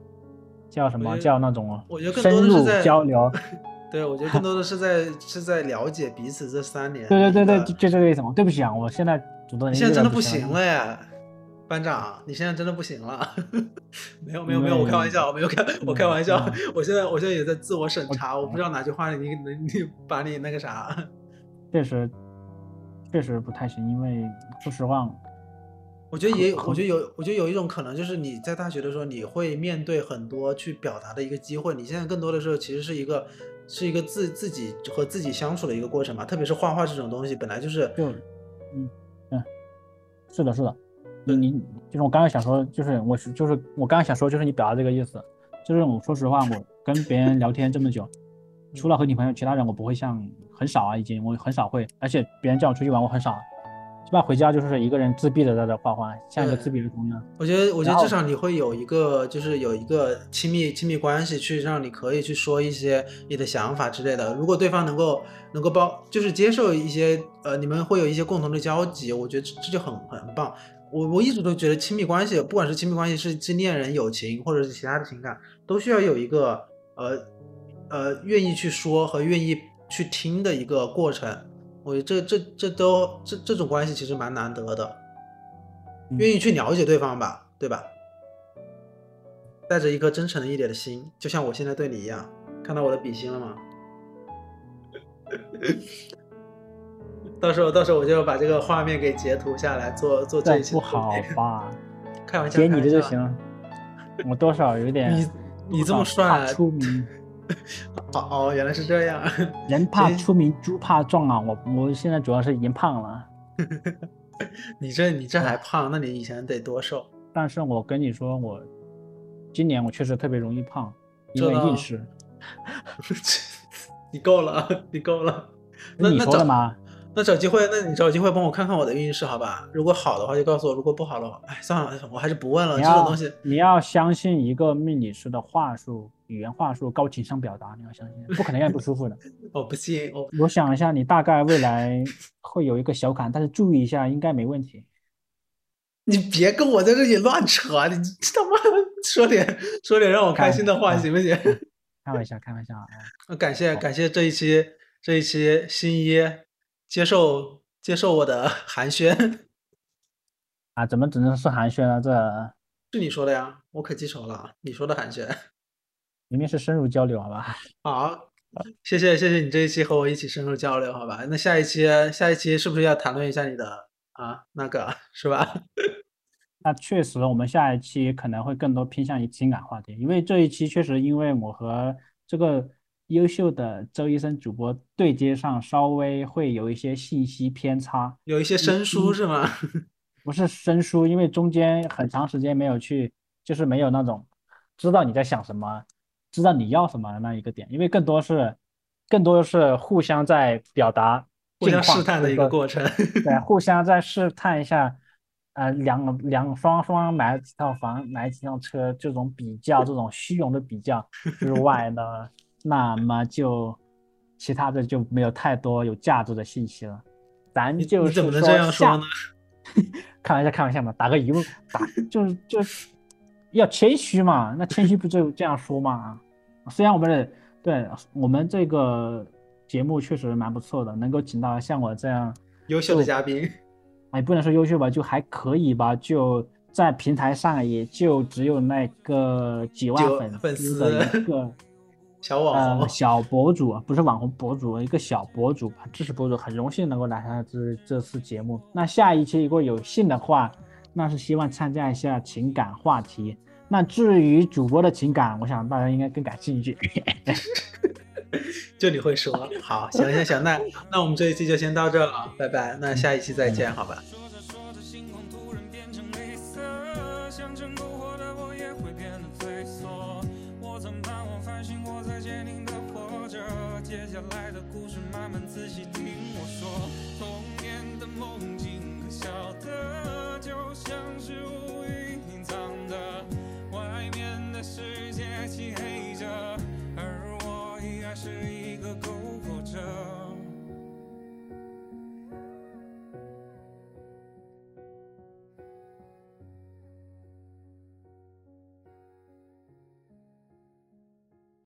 叫什么叫那种？我觉得更多的是在交流。对，我觉得更多的是在 是在了解彼此这三年。对对对对，就这个意思嘛。对不起啊，我现在主动。你现在真的不行了呀，班长，你现在真的不行了。没有没有没有，我开玩笑，没有开我开玩笑。我现在我现在也在自我审查，我不知道哪句话你能你把你那个啥。确实，确实不太行，因为说实话，我觉得也，我觉得有，我觉得有一种可能，就是你在大学的时候，你会面对很多去表达的一个机会。你现在更多的时候，其实是一个，是一个自自己和自己相处的一个过程嘛。特别是画画这种东西，本来就是，就，嗯嗯，是的，是的，你你就是我刚刚想说，就是我是就是我刚刚想说，就是你表达这个意思，就是我说实话，我跟别人聊天这么久，除了和女朋友，其他人我不会像。很少啊，已经我很少会，而且别人叫我出去玩，我很少，基本上回家就是一个人自闭的在这画画，像一个自闭儿童一样。我觉得，我觉得至少你会有一个，就是有一个亲密亲密关系，去让你可以去说一些你的想法之类的。如果对方能够能够包，就是接受一些，呃，你们会有一些共同的交集，我觉得这就很很棒。我我一直都觉得亲密关系，不管是亲密关系是是恋人、友情，或者是其他的情感，都需要有一个呃呃愿意去说和愿意。去听的一个过程，我觉得这这这都这这种关系其实蛮难得的，愿意去了解对方吧，对吧？带着一颗真诚一点的心，就像我现在对你一样。看到我的笔芯了吗？到时候到时候我就把这个画面给截图下来，做做这一期。不好吧？开玩笑，截你的就行。我多少有点。你你这么帅，出名。哦哦，原来是这样。人怕出名，猪怕壮啊！我我现在主要是已经胖了。你这你这还胖？那你以前得多瘦？但是我跟你说，我今年我确实特别容易胖，因为运势。你够了，你够了。那你说的吗？那找机会，那你找机会帮我看看我的运势，好吧？如果好的话就告诉我，如果不好的话，哎，算了，我还是不问了。这种东西，你要相信一个命理师的话术、语言话术、高情商表达，你要相信，不可能让你不舒服的。我不信，我我想一下，你大概未来会有一个小坎，但是注意一下，应该没问题。你别跟我在这里乱扯，你他妈 说点说点让我开心的话，行不行？开玩笑，开玩笑啊！感谢感谢这一期这一期新一接受接受我的寒暄啊！怎么只能是寒暄啊？这是你说的呀，我可记仇了。你说的寒暄，明明是深入交流，好吧？好，谢谢谢谢你这一期和我一起深入交流，好吧？那下一期下一期是不是要谈论一下你的啊那个是吧？那确实，我们下一期可能会更多偏向于情感话题，因为这一期确实因为我和这个优秀的周医生主播对接上，稍微会有一些信息偏差，有一些生疏是吗？不是生疏，因为中间很长时间没有去，就是没有那种知道你在想什么，知道你要什么的那一个点，因为更多是更多是互相在表达、互相试探的一个过程，对，互相在试探一下。呃，两两双双买了几套房，买几辆车，这种比较，这种虚荣的比较 之外呢，那么就其他的就没有太多有价值的信息了。咱就是怎么能这样说呢？开玩笑，开玩笑嘛，打个疑问，打就是就是要谦虚嘛，那谦虚不就这样说嘛？虽然我们的对我们这个节目确实蛮不错的，能够请到像我这样优秀的嘉宾。也不能说优秀吧，就还可以吧。就在平台上，也就只有那个几万粉丝的一个 小网红、小博主，不是网红博主，一个小博主吧，知识博主。很荣幸能够来上这这次节目。那下一期如果有幸的话，那是希望参加一下情感话题。那至于主播的情感，我想大家应该更感兴趣。就你会说，好，行行行，那那我们这一期就先到这了，拜拜，那下一期再见，好吧。世界。还是一个篝火者。